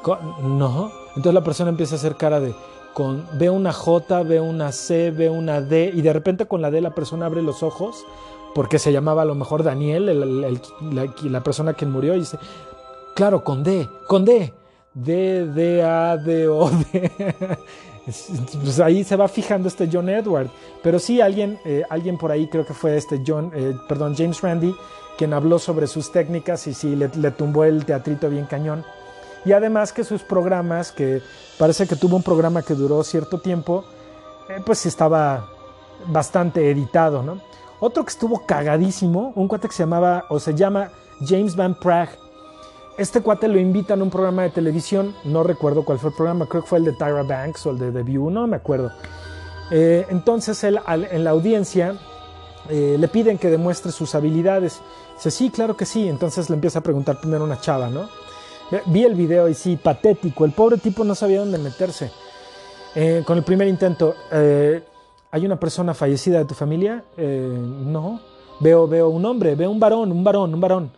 Con, no. Entonces la persona empieza a hacer cara de, con, ve una J, ve una C, ve una D, y de repente con la D la persona abre los ojos, porque se llamaba a lo mejor Daniel, el, la, persona que murió, y dice, claro, con D, con D, D, D, A, D, O, D. pues ahí se va fijando este John Edward. Pero sí, alguien, eh, alguien por ahí, creo que fue este John, eh, perdón, James Randi, quien habló sobre sus técnicas y sí, le, le tumbó el teatrito bien cañón y además que sus programas, que parece que tuvo un programa que duró cierto tiempo, eh, pues estaba bastante editado, ¿no? Otro que estuvo cagadísimo, un cuate que se llamaba o se llama James Van Prague. Este cuate lo invitan a un programa de televisión, no recuerdo cuál fue el programa, creo que fue el de Tyra Banks o el de The View, no me acuerdo. Eh, entonces él en la audiencia eh, le piden que demuestre sus habilidades. Dice, sí, claro que sí. Entonces le empieza a preguntar primero una chava, ¿no? Vi el video y sí, patético. El pobre tipo no sabía dónde meterse. Eh, con el primer intento, eh, ¿hay una persona fallecida de tu familia? Eh, no. Veo, veo un hombre, veo un varón, un varón, un varón.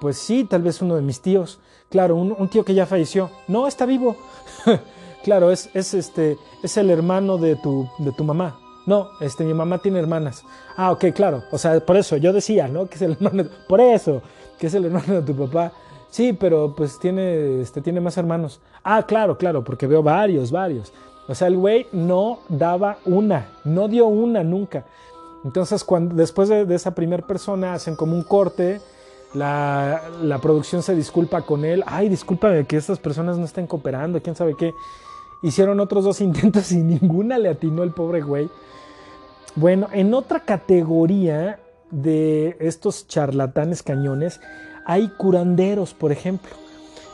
pues sí, tal vez uno de mis tíos. Claro, un, tío que ya falleció. No, está vivo. claro, es, es, este, es el hermano de tu, de tu mamá. No, este, mi mamá tiene hermanas. Ah, ok, claro. O sea, por eso yo decía, ¿no? Que es el hermano. Por eso, que es el hermano de tu papá. Sí, pero pues tiene, este, tiene más hermanos. Ah, claro, claro, porque veo varios, varios. O sea, el güey no daba una, no dio una nunca. Entonces, cuando, después de, esa primera persona, hacen como un corte, la, la, producción se disculpa con él. Ay, discúlpame que estas personas no estén cooperando, quién sabe qué. Hicieron otros dos intentos y ninguna le atinó el pobre güey. Bueno, en otra categoría de estos charlatanes cañones, hay curanderos, por ejemplo.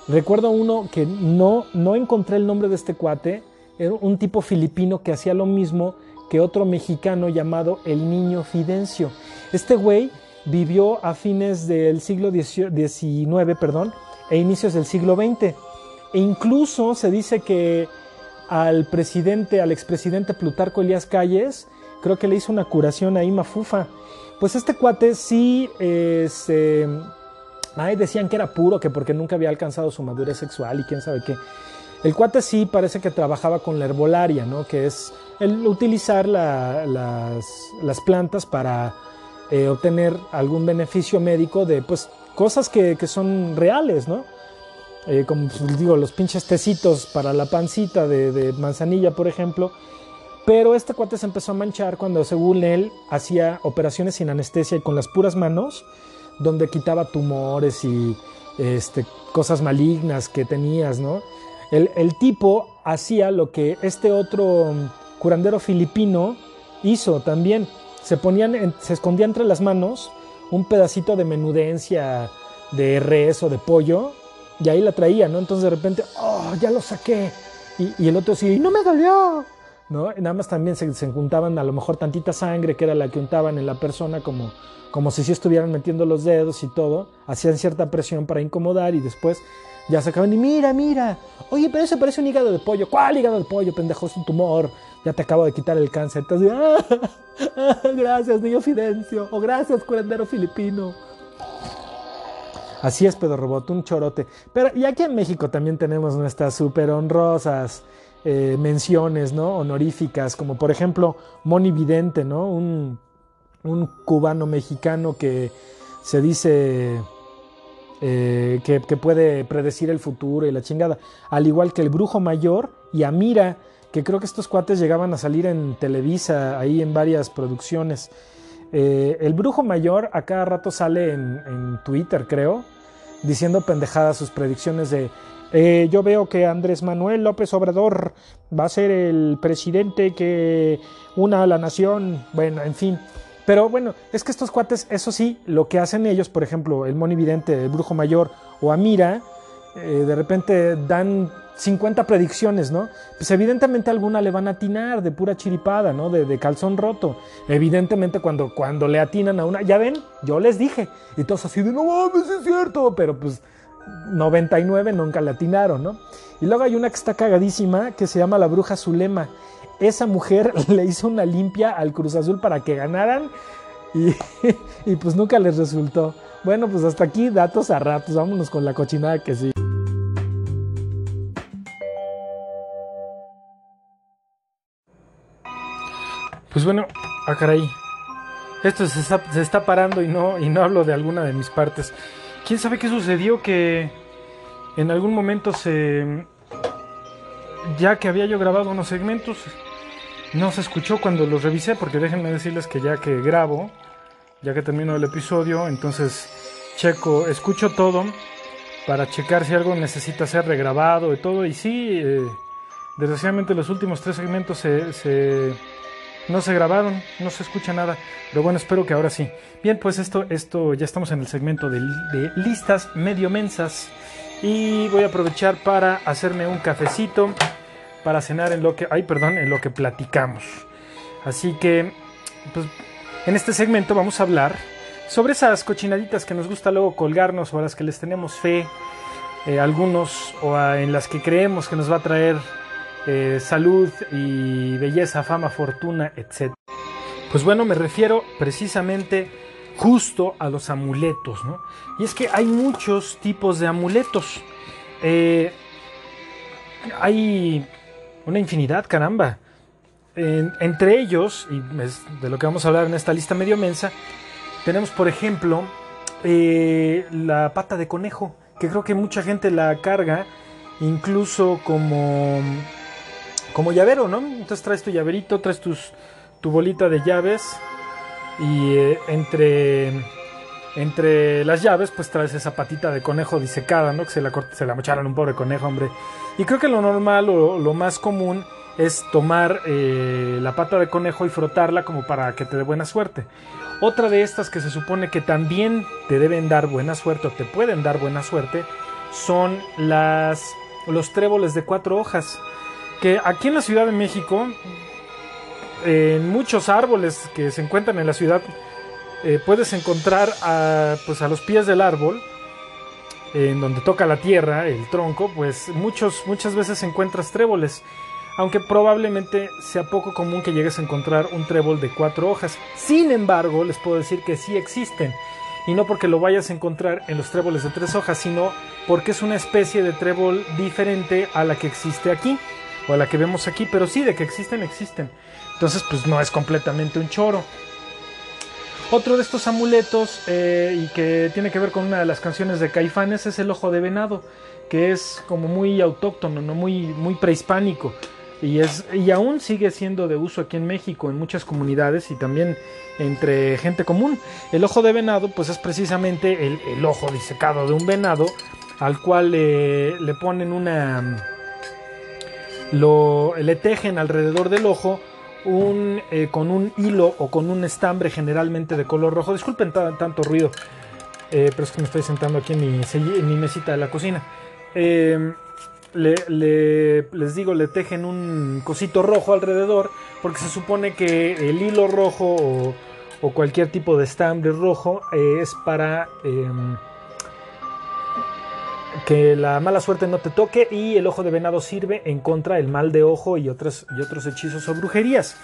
Recuerdo uno que no, no encontré el nombre de este cuate, era un tipo filipino que hacía lo mismo que otro mexicano llamado el Niño Fidencio. Este güey vivió a fines del siglo XIX perdón, e inicios del siglo XX. E incluso se dice que al presidente, al expresidente Plutarco Elías Calles, creo que le hizo una curación ahí mafufa. Pues este cuate sí se... Ay, decían que era puro, que porque nunca había alcanzado su madurez sexual y quién sabe qué. El cuate sí parece que trabajaba con la herbolaria, ¿no? Que es el utilizar las, las, plantas para eh, obtener algún beneficio médico de pues cosas que, que son reales, ¿no? Eh, como pues, digo, los pinches tecitos para la pancita de, de, manzanilla, por ejemplo. Pero este cuate se empezó a manchar cuando, según él, hacía operaciones sin anestesia y con las puras manos, donde quitaba tumores y este, cosas malignas que tenías, ¿no? El, el tipo hacía lo que este otro curandero filipino hizo también. Se, ponían, se escondía entre las manos un pedacito de menudencia de res o de pollo y ahí la traía, ¿no? Entonces de repente, oh, ya lo saqué. Y, el otro sí, no me dolió. ¿No? Nada más también se, se, juntaban a lo mejor tantita sangre que era la que untaban en la persona como, como si sí estuvieran metiendo los dedos y todo. Hacían cierta presión para incomodar y después ya sacaban y mira, mira. Oye, pero eso parece un hígado de pollo. ¿Cuál hígado de pollo, pendejo? Es un tumor. Ya te acabo de quitar el cáncer. Entonces, ah, gracias, niño Fidencio. O gracias, curandero filipino. Así es, Pedro Robot, un chorote. Pero y aquí en México también tenemos nuestras súper honrosas eh, menciones, ¿no? Honoríficas, como por ejemplo Moni Vidente, ¿no? Un, un cubano mexicano que se dice eh, que, que, puede predecir el futuro y la chingada. Al igual que el Brujo Mayor y Amira, que creo que estos cuates llegaban a salir en Televisa, ahí en varias producciones. Eh, el brujo mayor a cada rato sale en, Twitter, creo, diciendo pendejadas sus predicciones de eh, yo veo que Andrés Manuel López Obrador va a ser el presidente que una a la nación, bueno, en fin. Pero bueno, es que estos cuates, eso sí, lo que hacen ellos, por ejemplo, el monividente, el brujo mayor o Amira, eh, de repente dan 50 predicciones, ¿no? Pues evidentemente alguna le van a atinar de pura chiripada, ¿no? De, calzón roto. Evidentemente cuando, cuando le atinan a una, ya ven, yo les dije. Y todos así de, no mames, es cierto. Pero pues 99 nunca le atinaron, ¿no? Y luego hay una que está cagadísima que se llama la bruja Zulema. Esa mujer le hizo una limpia al Cruz Azul para que ganaran y, y pues nunca les resultó. Bueno, pues hasta aquí datos a ratos. Vámonos con la cochinada que sí. Pues bueno, a ah. Esto se está, se está, parando y no, y no hablo de alguna de mis partes. ¿Quién sabe qué sucedió? Que en algún momento se... Ya que había yo grabado unos segmentos, no se escuchó cuando los revisé, porque déjenme decirles que ya que grabo, ya que termino el episodio, entonces checo, escucho todo para checar si algo necesita ser regrabado y todo. Y sí, eh, desgraciadamente los últimos tres segmentos se no se grabaron, no se escucha nada. Pero bueno, espero que ahora sí. Bien, pues esto, esto ya estamos en el segmento de, listas medio mensas. Y voy a aprovechar para hacerme un cafecito para cenar en lo que. Ay, perdón, en lo que platicamos. Así que, pues, en este segmento vamos a hablar sobre esas cochinaditas que nos gusta luego colgarnos o a las que les tenemos fe. Eh, algunos o en las que creemos que nos va a traer eh, salud y belleza, fama, fortuna, etc. Pues bueno, me refiero precisamente justo a los amuletos, ¿no? Y es que hay muchos tipos de amuletos. Eh, hay una infinidad, caramba. entre ellos, y es de lo que vamos a hablar en esta lista medio mensa, tenemos por ejemplo eh, la pata de conejo, que creo que mucha gente la carga incluso como como llavero, ¿no? Entonces traes tu llaverito, traes tus, tu bolita de llaves y eh, entre, entre las llaves pues traes esa patita de conejo disecada, ¿no? Que se la, se la mocharon un pobre conejo, hombre. Y creo que lo normal o lo más común es tomar eh, la pata de conejo y frotarla como para que te dé buena suerte. Otra de estas que se supone que también te deben dar buena suerte o te pueden dar buena suerte son las, los tréboles de cuatro hojas que aquí en la Ciudad de México, en muchos árboles que se encuentran en la ciudad, eh, puedes encontrar a, pues a los pies del árbol, en donde toca la tierra, el tronco, pues muchos, muchas veces encuentras tréboles. aunque probablemente sea poco común que llegues a encontrar un trébol de cuatro hojas. Sin embargo, les puedo decir que sí existen, y no porque lo vayas a encontrar en los tréboles de tres hojas, sino porque es una especie de trébol diferente a la que existe aquí, o a la que vemos aquí, pero sí, de que existen, existen. Entonces, pues no es completamente un choro. Otro de estos amuletos eh, y que tiene que ver con una de las canciones de Caifanes es el ojo de venado, que es como muy autóctono, ¿no? muy, muy prehispánico y, es, y aún sigue siendo de uso aquí en México en muchas comunidades y también entre gente común. El ojo de venado pues es precisamente el, ojo disecado de un venado al cual le ponen una... Lo, le tejen alrededor del ojo un, eh, con un hilo o con un estambre generalmente de color rojo. Disculpen tanto ruido, eh, pero es que me estoy sentando aquí en mi, en mesita de la cocina. Em, les digo, le tejen un cosito rojo alrededor porque se supone que el hilo rojo o, o cualquier tipo de estambre rojo eh, es para em, que la mala suerte no te toque y el ojo de venado sirve en contra del mal de ojo y otros, y otros hechizos o brujerías.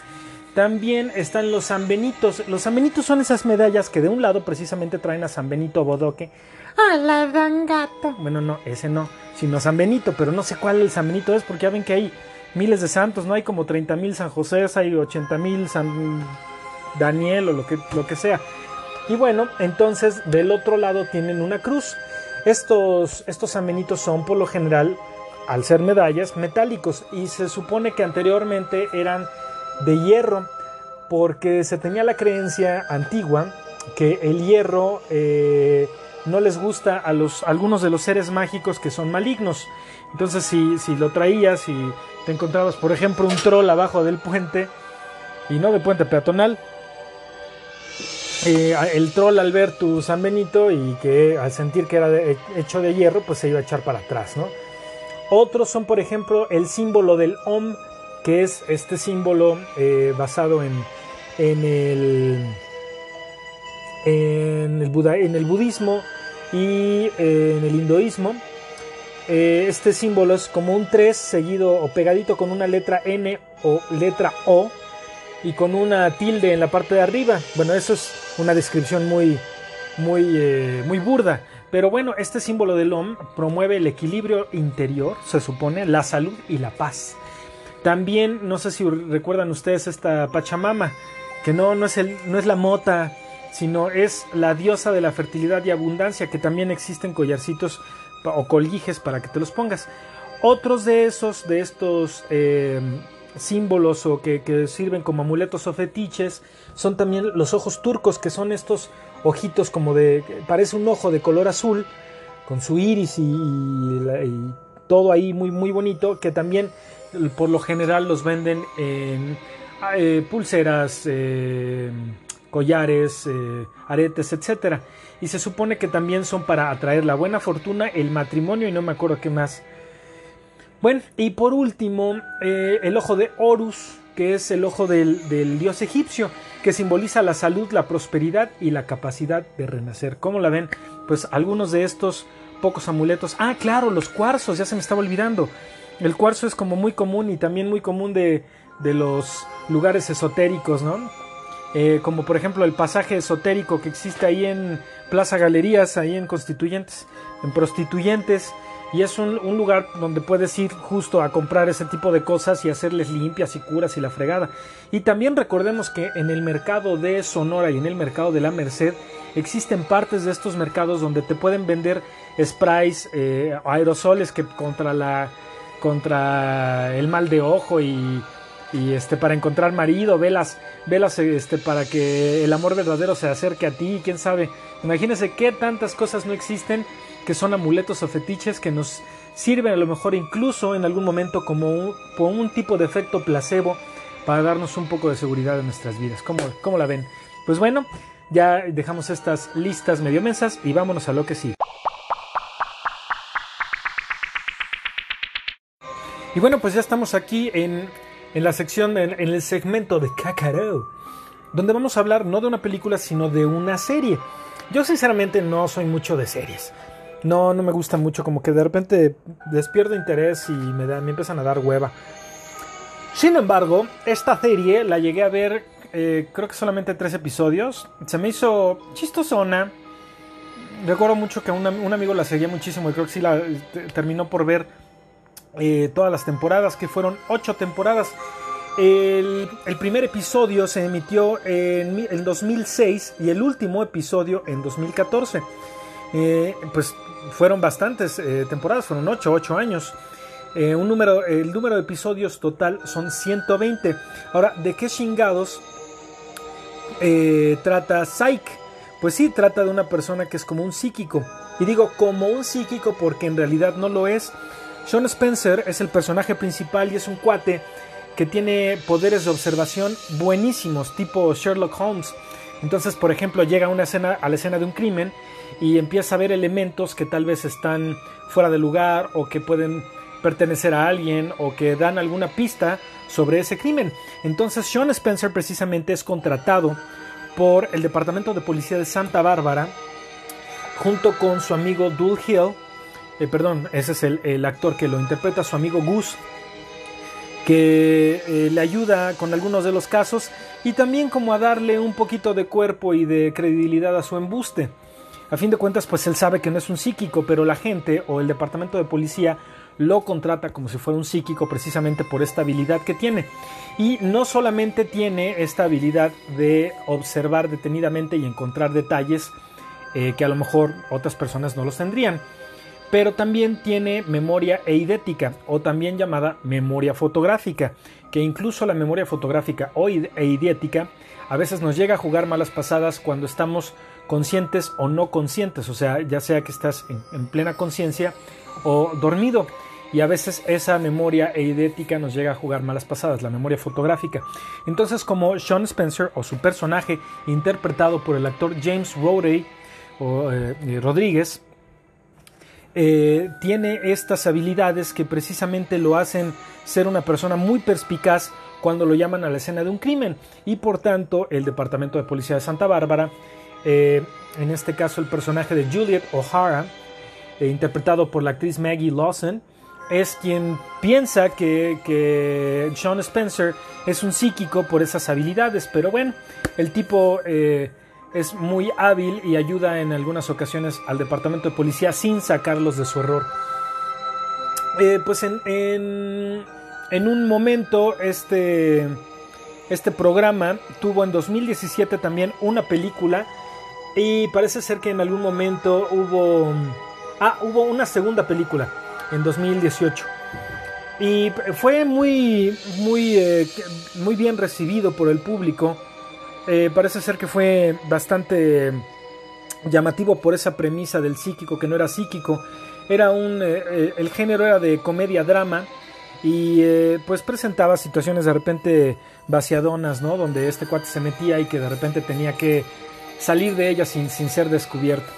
También están los sanbenitos. Los sanbenitos son esas medallas que de un lado precisamente traen a San Benito Bodoque. ¡Ah, la gato! Bueno, no, ese no, sino San Benito, pero no sé cuál el San Benito es porque ya ven que hay miles de santos, ¿no? Hay como 30 mil San José, hay 80 mil San Daniel o lo que, lo que sea. Y bueno, entonces del otro lado tienen una cruz. Estos, estos amenitos son por lo general, al ser medallas, metálicos y se supone que anteriormente eran de hierro porque se tenía la creencia antigua que el hierro eh, no les gusta a, los, algunos de los seres mágicos que son malignos. Entonces si, si lo traías y te encontrabas, por ejemplo, un troll abajo del puente, y no de puente peatonal, eh, el troll al ver tu San Benito y que al sentir que era hecho de hierro, pues se iba a echar para atrás, ¿no? Otros son, por ejemplo, el símbolo del Om, que es este símbolo eh, basado en, en, el, en, el en el budismo y eh, en el hinduismo. este símbolo es como un 3 seguido o pegadito con una letra N o letra O y con una tilde en la parte de arriba. Bueno, eso es una descripción muy, muy, eh, muy burda. Pero bueno, este símbolo del OM promueve el equilibrio interior, se supone, la salud y la paz. También, no sé si recuerdan ustedes esta Pachamama, que no, no, es, el, no es la mota, sino es la diosa de la fertilidad y abundancia, que también existen collarcitos o colguijes para que te los pongas. Otros de esos, de estos eh, símbolos o que, sirven como amuletos o fetiches son también los ojos turcos, que son estos ojitos como de, parece un ojo de color azul, con su iris y, todo ahí muy, muy bonito, que también por lo general los venden en eh, pulseras, eh, collares, eh, aretes, etc. Y se supone que también son para atraer la buena fortuna, el matrimonio y no me acuerdo qué más bueno, y por último, eh, el ojo de Horus, que es el ojo del, dios egipcio, que simboliza la salud, la prosperidad y la capacidad de renacer. ¿Cómo la ven? Pues algunos de estos pocos amuletos. Ah, claro, los cuarzos, ya se me estaba olvidando. El cuarzo es como muy común y también muy común de, los lugares esotéricos, ¿no? Eh, como por ejemplo el pasaje esotérico que existe ahí en Plaza Galerías, ahí en Constituyentes, en Prostituyentes, y es un, lugar donde puedes ir justo a comprar ese tipo de cosas y hacerles limpias y curas y la fregada. Y también recordemos que en el mercado de Sonora y en el mercado de la Merced existen partes de estos mercados donde te pueden vender sprays, eh, aerosoles que contra la contra el mal de ojo y, este para encontrar marido, velas, velas este para que el amor verdadero se acerque a ti, quién sabe. Imagínense qué tantas cosas no existen que son amuletos o fetiches que nos sirven a lo mejor incluso en algún momento como un, un tipo de efecto placebo para darnos un poco de seguridad en nuestras vidas. ¿Cómo, ¿Cómo, la ven? Pues bueno, ya dejamos estas listas medio mensas y vámonos a lo que sigue. Y bueno, pues ya estamos aquí en, en la sección, en, en el segmento de Cacaro, donde vamos a hablar no de una película, sino de una serie. Yo sinceramente no soy mucho de series no, no me gusta mucho, como que de repente despierto interés y me, da, me empiezan a dar hueva. Sin embargo, esta serie la llegué a ver, eh, creo que solamente tres episodios. Se me hizo chistosona. Recuerdo mucho que un, un amigo la seguía muchísimo y creo que sí la terminó por ver eh, todas las temporadas, que fueron ocho temporadas. El, primer episodio se emitió en, en 2006 y el último episodio en 2014. Eh, pues fueron bastantes eh, temporadas, fueron 8, 8 años. Eh, un número, el número de episodios total son 120. Ahora, ¿de qué chingados eh, trata Psych? Pues sí, trata de una persona que es como un psíquico. Y digo como un psíquico porque en realidad no lo es. Sean Spencer es el personaje principal y es un cuate que tiene poderes de observación buenísimos, tipo Sherlock Holmes. Entonces, por ejemplo, llega una escena, a la escena de un crimen y empieza a ver elementos que tal vez están fuera de lugar o que pueden pertenecer a alguien o que dan alguna pista sobre ese crimen. Entonces Sean Spencer precisamente es contratado por el Departamento de Policía de Santa Bárbara junto con su amigo Dul Hill, eh, perdón, ese es el, actor que lo interpreta, su amigo Gus, que eh, le ayuda con algunos de los casos y también como a darle un poquito de cuerpo y de credibilidad a su embuste. A fin de cuentas, pues él sabe que no es un psíquico, pero la gente o el departamento de policía lo contrata como si fuera un psíquico precisamente por esta habilidad que tiene. Y no solamente tiene esta habilidad de observar detenidamente y encontrar detalles eh, que a lo mejor otras personas no los tendrían, pero también tiene memoria eidética o también llamada memoria fotográfica, que incluso la memoria fotográfica o eidética a veces nos llega a jugar malas pasadas cuando estamos conscientes o no conscientes, o sea, ya sea que estás en, en plena conciencia o dormido. Y a veces esa memoria eidética nos llega a jugar malas pasadas, la memoria fotográfica. Entonces, como Sean Spencer o su personaje, interpretado por el actor James Rodey o, eh, Rodríguez, eh, tiene estas habilidades que precisamente lo hacen ser una persona muy perspicaz cuando lo llaman a la escena de un crimen. Y por tanto, el Departamento de Policía de Santa Bárbara, eh, en este caso el personaje de Juliet O'Hara, eh, interpretado por la actriz Maggie Lawson, es quien piensa que, Sean Spencer es un psíquico por esas habilidades, pero bueno, el tipo eh, es muy hábil y ayuda en algunas ocasiones al departamento de policía sin sacarlos de su error. Eh, pues en, en, un momento este, este programa tuvo en 2017 también una película y parece ser que en algún momento hubo Ah, hubo una segunda película en 2018. Y fue muy, muy, eh, muy bien recibido por el público. Eh, parece ser que fue bastante llamativo por esa premisa del psíquico que no era psíquico. Era un, eh, el género era de comedia drama y eh, pues presentaba situaciones de repente vaciadonas, ¿no? Donde este cuate se metía y que de repente tenía que salir de ella sin, sin ser descubierto.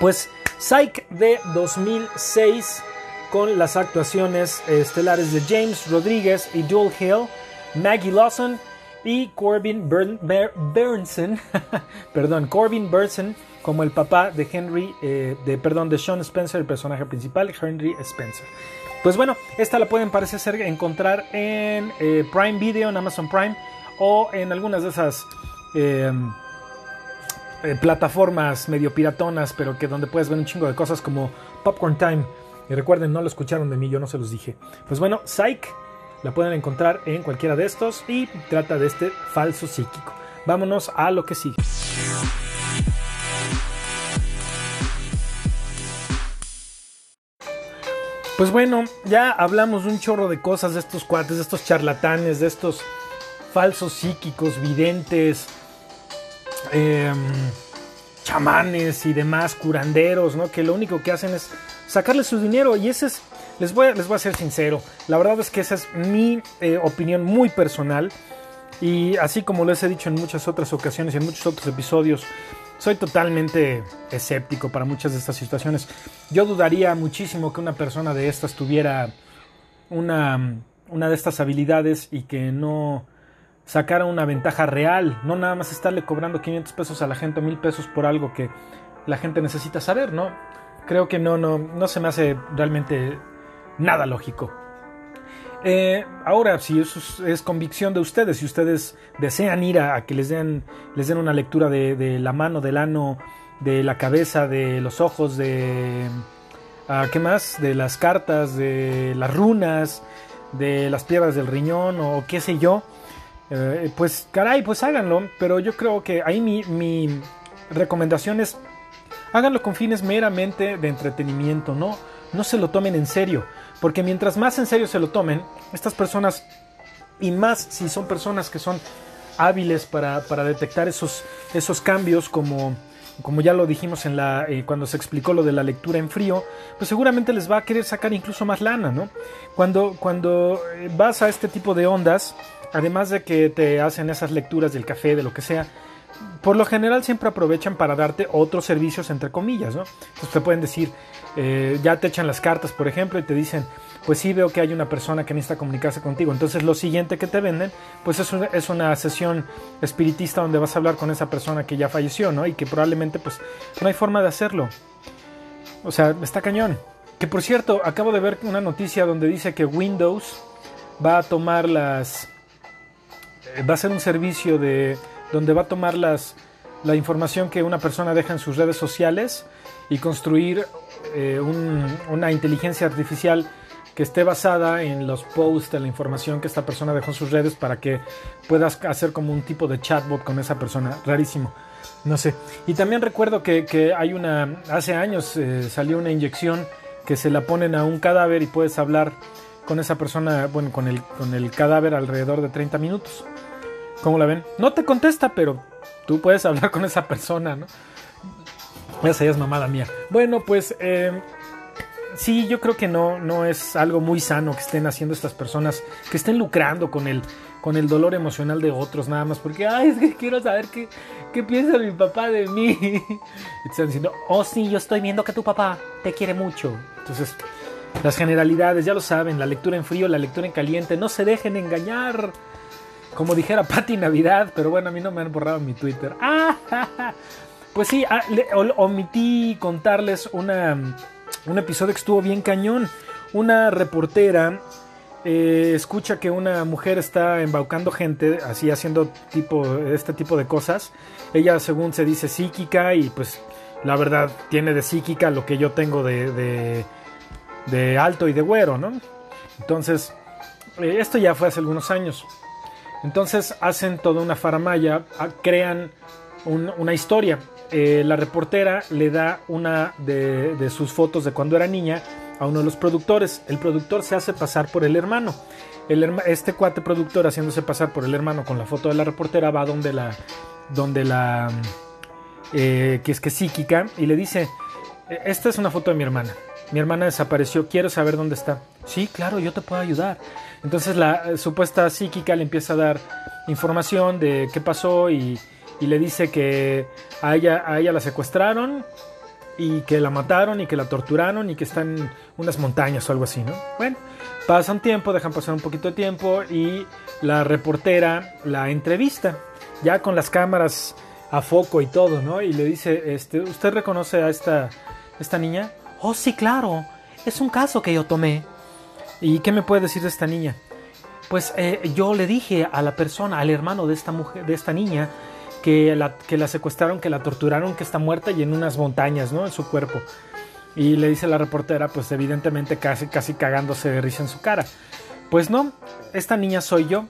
Pues Psych de 2006 con las actuaciones estelares de James Rodríguez y Joel Hill, Maggie Lawson y Corbin Bern perdón, Corbin Bernson como el papá de Henry, eh, de perdón, de Sean Spencer, el personaje principal, Henry Spencer. Pues bueno, esta la pueden parece ser encontrar en eh, Prime Video, en Amazon Prime o en algunas de esas eh, eh, plataformas medio piratonas, pero que donde puedes ver un chingo de cosas como Popcorn Time. Y recuerden, no lo escucharon de mí, yo no se los dije. Pues bueno, Psych la pueden encontrar en cualquiera de estos y trata de este falso psíquico. Vámonos a lo que sigue. Pues bueno, ya hablamos de un chorro de cosas de estos cuates, de estos charlatanes, de estos falsos psíquicos, videntes, eh, chamanes y demás, curanderos, ¿no? Que lo único que hacen es sacarle su dinero y ese es, les voy a, les voy a ser sincero, la verdad es que esa es mi eh, opinión muy personal y así como les he dicho en muchas otras ocasiones y en muchos otros episodios, soy totalmente escéptico para muchas de estas situaciones. Yo dudaría muchísimo que una persona de estas tuviera una, una de estas habilidades y que no sacara una ventaja real, no nada más estarle cobrando 500 pesos a la gente o 1000 pesos por algo que la gente necesita saber, ¿no? Creo que no, no, no se me hace realmente nada lógico. Eh, ahora, si eso es, convicción de ustedes, si ustedes desean ir a, que les den, les den una lectura de, la mano, del ano, de la cabeza, de los ojos, de... Ah, ¿Qué más? De las cartas, de las runas, de las piedras del riñón o qué sé yo. Eh, pues caray, pues háganlo. Pero yo creo que ahí mi, mi recomendación es háganlo con fines meramente de entretenimiento, ¿no? No se lo tomen en serio. Porque mientras más en serio se lo tomen, estas personas, y más si son personas que son hábiles para, detectar esos, esos cambios como, como ya lo dijimos en la, eh, cuando se explicó lo de la lectura en frío, pues seguramente les va a querer sacar incluso más lana, ¿no? Cuando, cuando eh, vas a este tipo de ondas, además de que te hacen esas lecturas del café, de lo que sea, por lo general siempre aprovechan para darte otros servicios entre comillas, ¿no? Entonces te pueden decir, eh, ya te echan las cartas, por ejemplo, y te dicen, pues sí veo que hay una persona que necesita comunicarse contigo. Entonces lo siguiente que te venden, pues es es una sesión espiritista donde vas a hablar con esa persona que ya falleció, ¿no? Y que probablemente pues no hay forma de hacerlo. O sea, está cañón. Que por cierto, acabo de ver una noticia donde dice que Windows va a tomar las... Va a ser un servicio de donde va a tomar las, la información que una persona deja en sus redes sociales y construir eh, una inteligencia artificial que esté basada en los posts de la información que esta persona dejó en sus redes para que puedas hacer como un tipo de chatbot con esa persona. Rarísimo. No sé. Y también recuerdo que, hay una. Hace años eh, salió una inyección que se la ponen a un cadáver y puedes hablar con esa persona, bueno, con el, con el cadáver alrededor de 30 minutos. ¿Cómo la ven? No te contesta, pero tú puedes hablar con esa persona, ¿no? Esa ya es mamada mía. Bueno, pues eh, sí, yo creo que no, no es algo muy sano que estén haciendo estas personas, que estén lucrando con el, con el dolor emocional de otros, nada más porque, ay, es que quiero saber qué, qué piensa mi papá de mí. Y te están diciendo, oh sí, yo estoy viendo que tu papá te quiere mucho. Entonces, las generalidades, ya lo saben, la lectura en frío, la lectura en caliente, no se dejen engañar. Como dijera Patti Navidad, pero bueno, a mí no me han borrado mi Twitter. Ah, pues sí, ah, omití contarles una, un episodio que estuvo bien cañón. Una reportera eh, escucha que una mujer está embaucando gente, así haciendo tipo, este tipo de cosas. Ella, según se dice, psíquica y pues la verdad tiene de psíquica lo que yo tengo de, de, de alto y de güero, ¿no? Entonces, eh, esto ya fue hace algunos años. Entonces hacen toda una faramaya, crean una historia. Eh, la reportera le da una de, sus fotos de cuando era niña a uno de los productores. El productor se hace pasar por el hermano. este cuate productor haciéndose pasar por el hermano con la foto de la reportera va donde la, donde la, eh, que es que psíquica y le dice, e, esta es una foto de mi hermana. Mi hermana desapareció, quiero saber dónde está. Sí, claro, yo te puedo ayudar. Entonces la eh, supuesta psíquica le empieza a dar información de qué pasó y, le dice que a ella, a ella la secuestraron y que la mataron y que la torturaron y que está en unas montañas o algo así, ¿no? Bueno, pasa un tiempo, dejan pasar un poquito de tiempo y la reportera la entrevista, ya con las cámaras a foco y todo, ¿no? Y le dice, este, ¿usted reconoce a esta, esta niña? Oh, sí, claro, es un caso que yo tomé. ¿Y qué me puede decir de esta niña? Pues eh, yo le dije a la persona, al hermano de esta mujer, de esta niña, que la, que la secuestraron, que la torturaron, que está muerta y en unas montañas, ¿no? En su cuerpo. Y le dice la reportera, pues evidentemente casi, casi cagándose de risa en su cara. Pues no, esta niña soy yo.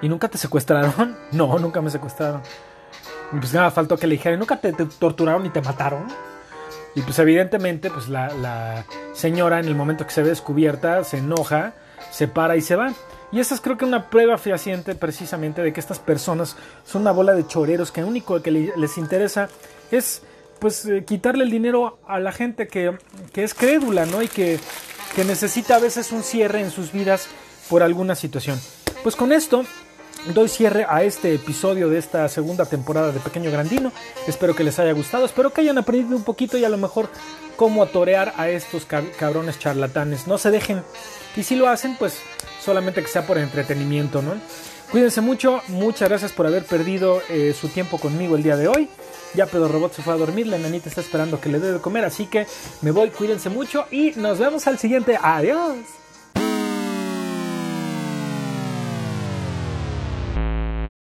¿Y nunca te secuestraron? No, nunca me secuestraron. Pues nada, faltó que le dijera, ¿nunca te, te torturaron y te mataron? Y pues evidentemente, pues la, señora en el momento que se ve descubierta se enoja, se para y se va. Y esa es creo que una prueba fehaciente precisamente de que estas personas son una bola de choreros que lo único que les interesa es pues eh, quitarle el dinero a la gente que, que es crédula, ¿no? Y que, que necesita a veces un cierre en sus vidas por alguna situación. Pues con esto doy cierre a este episodio de esta segunda temporada de Pequeño Grandino. Espero que les haya gustado, espero que hayan aprendido un poquito y a lo mejor cómo atorear a estos cabrones charlatanes. No se dejen. Y si lo hacen, pues solamente que sea por entretenimiento, ¿no? Cuídense mucho, muchas gracias por haber perdido eh, su tiempo conmigo el día de hoy. Ya Pedro Robot se fue a dormir, la enanita está esperando que le dé de comer, así que me voy, cuídense mucho y nos vemos al siguiente. Adiós.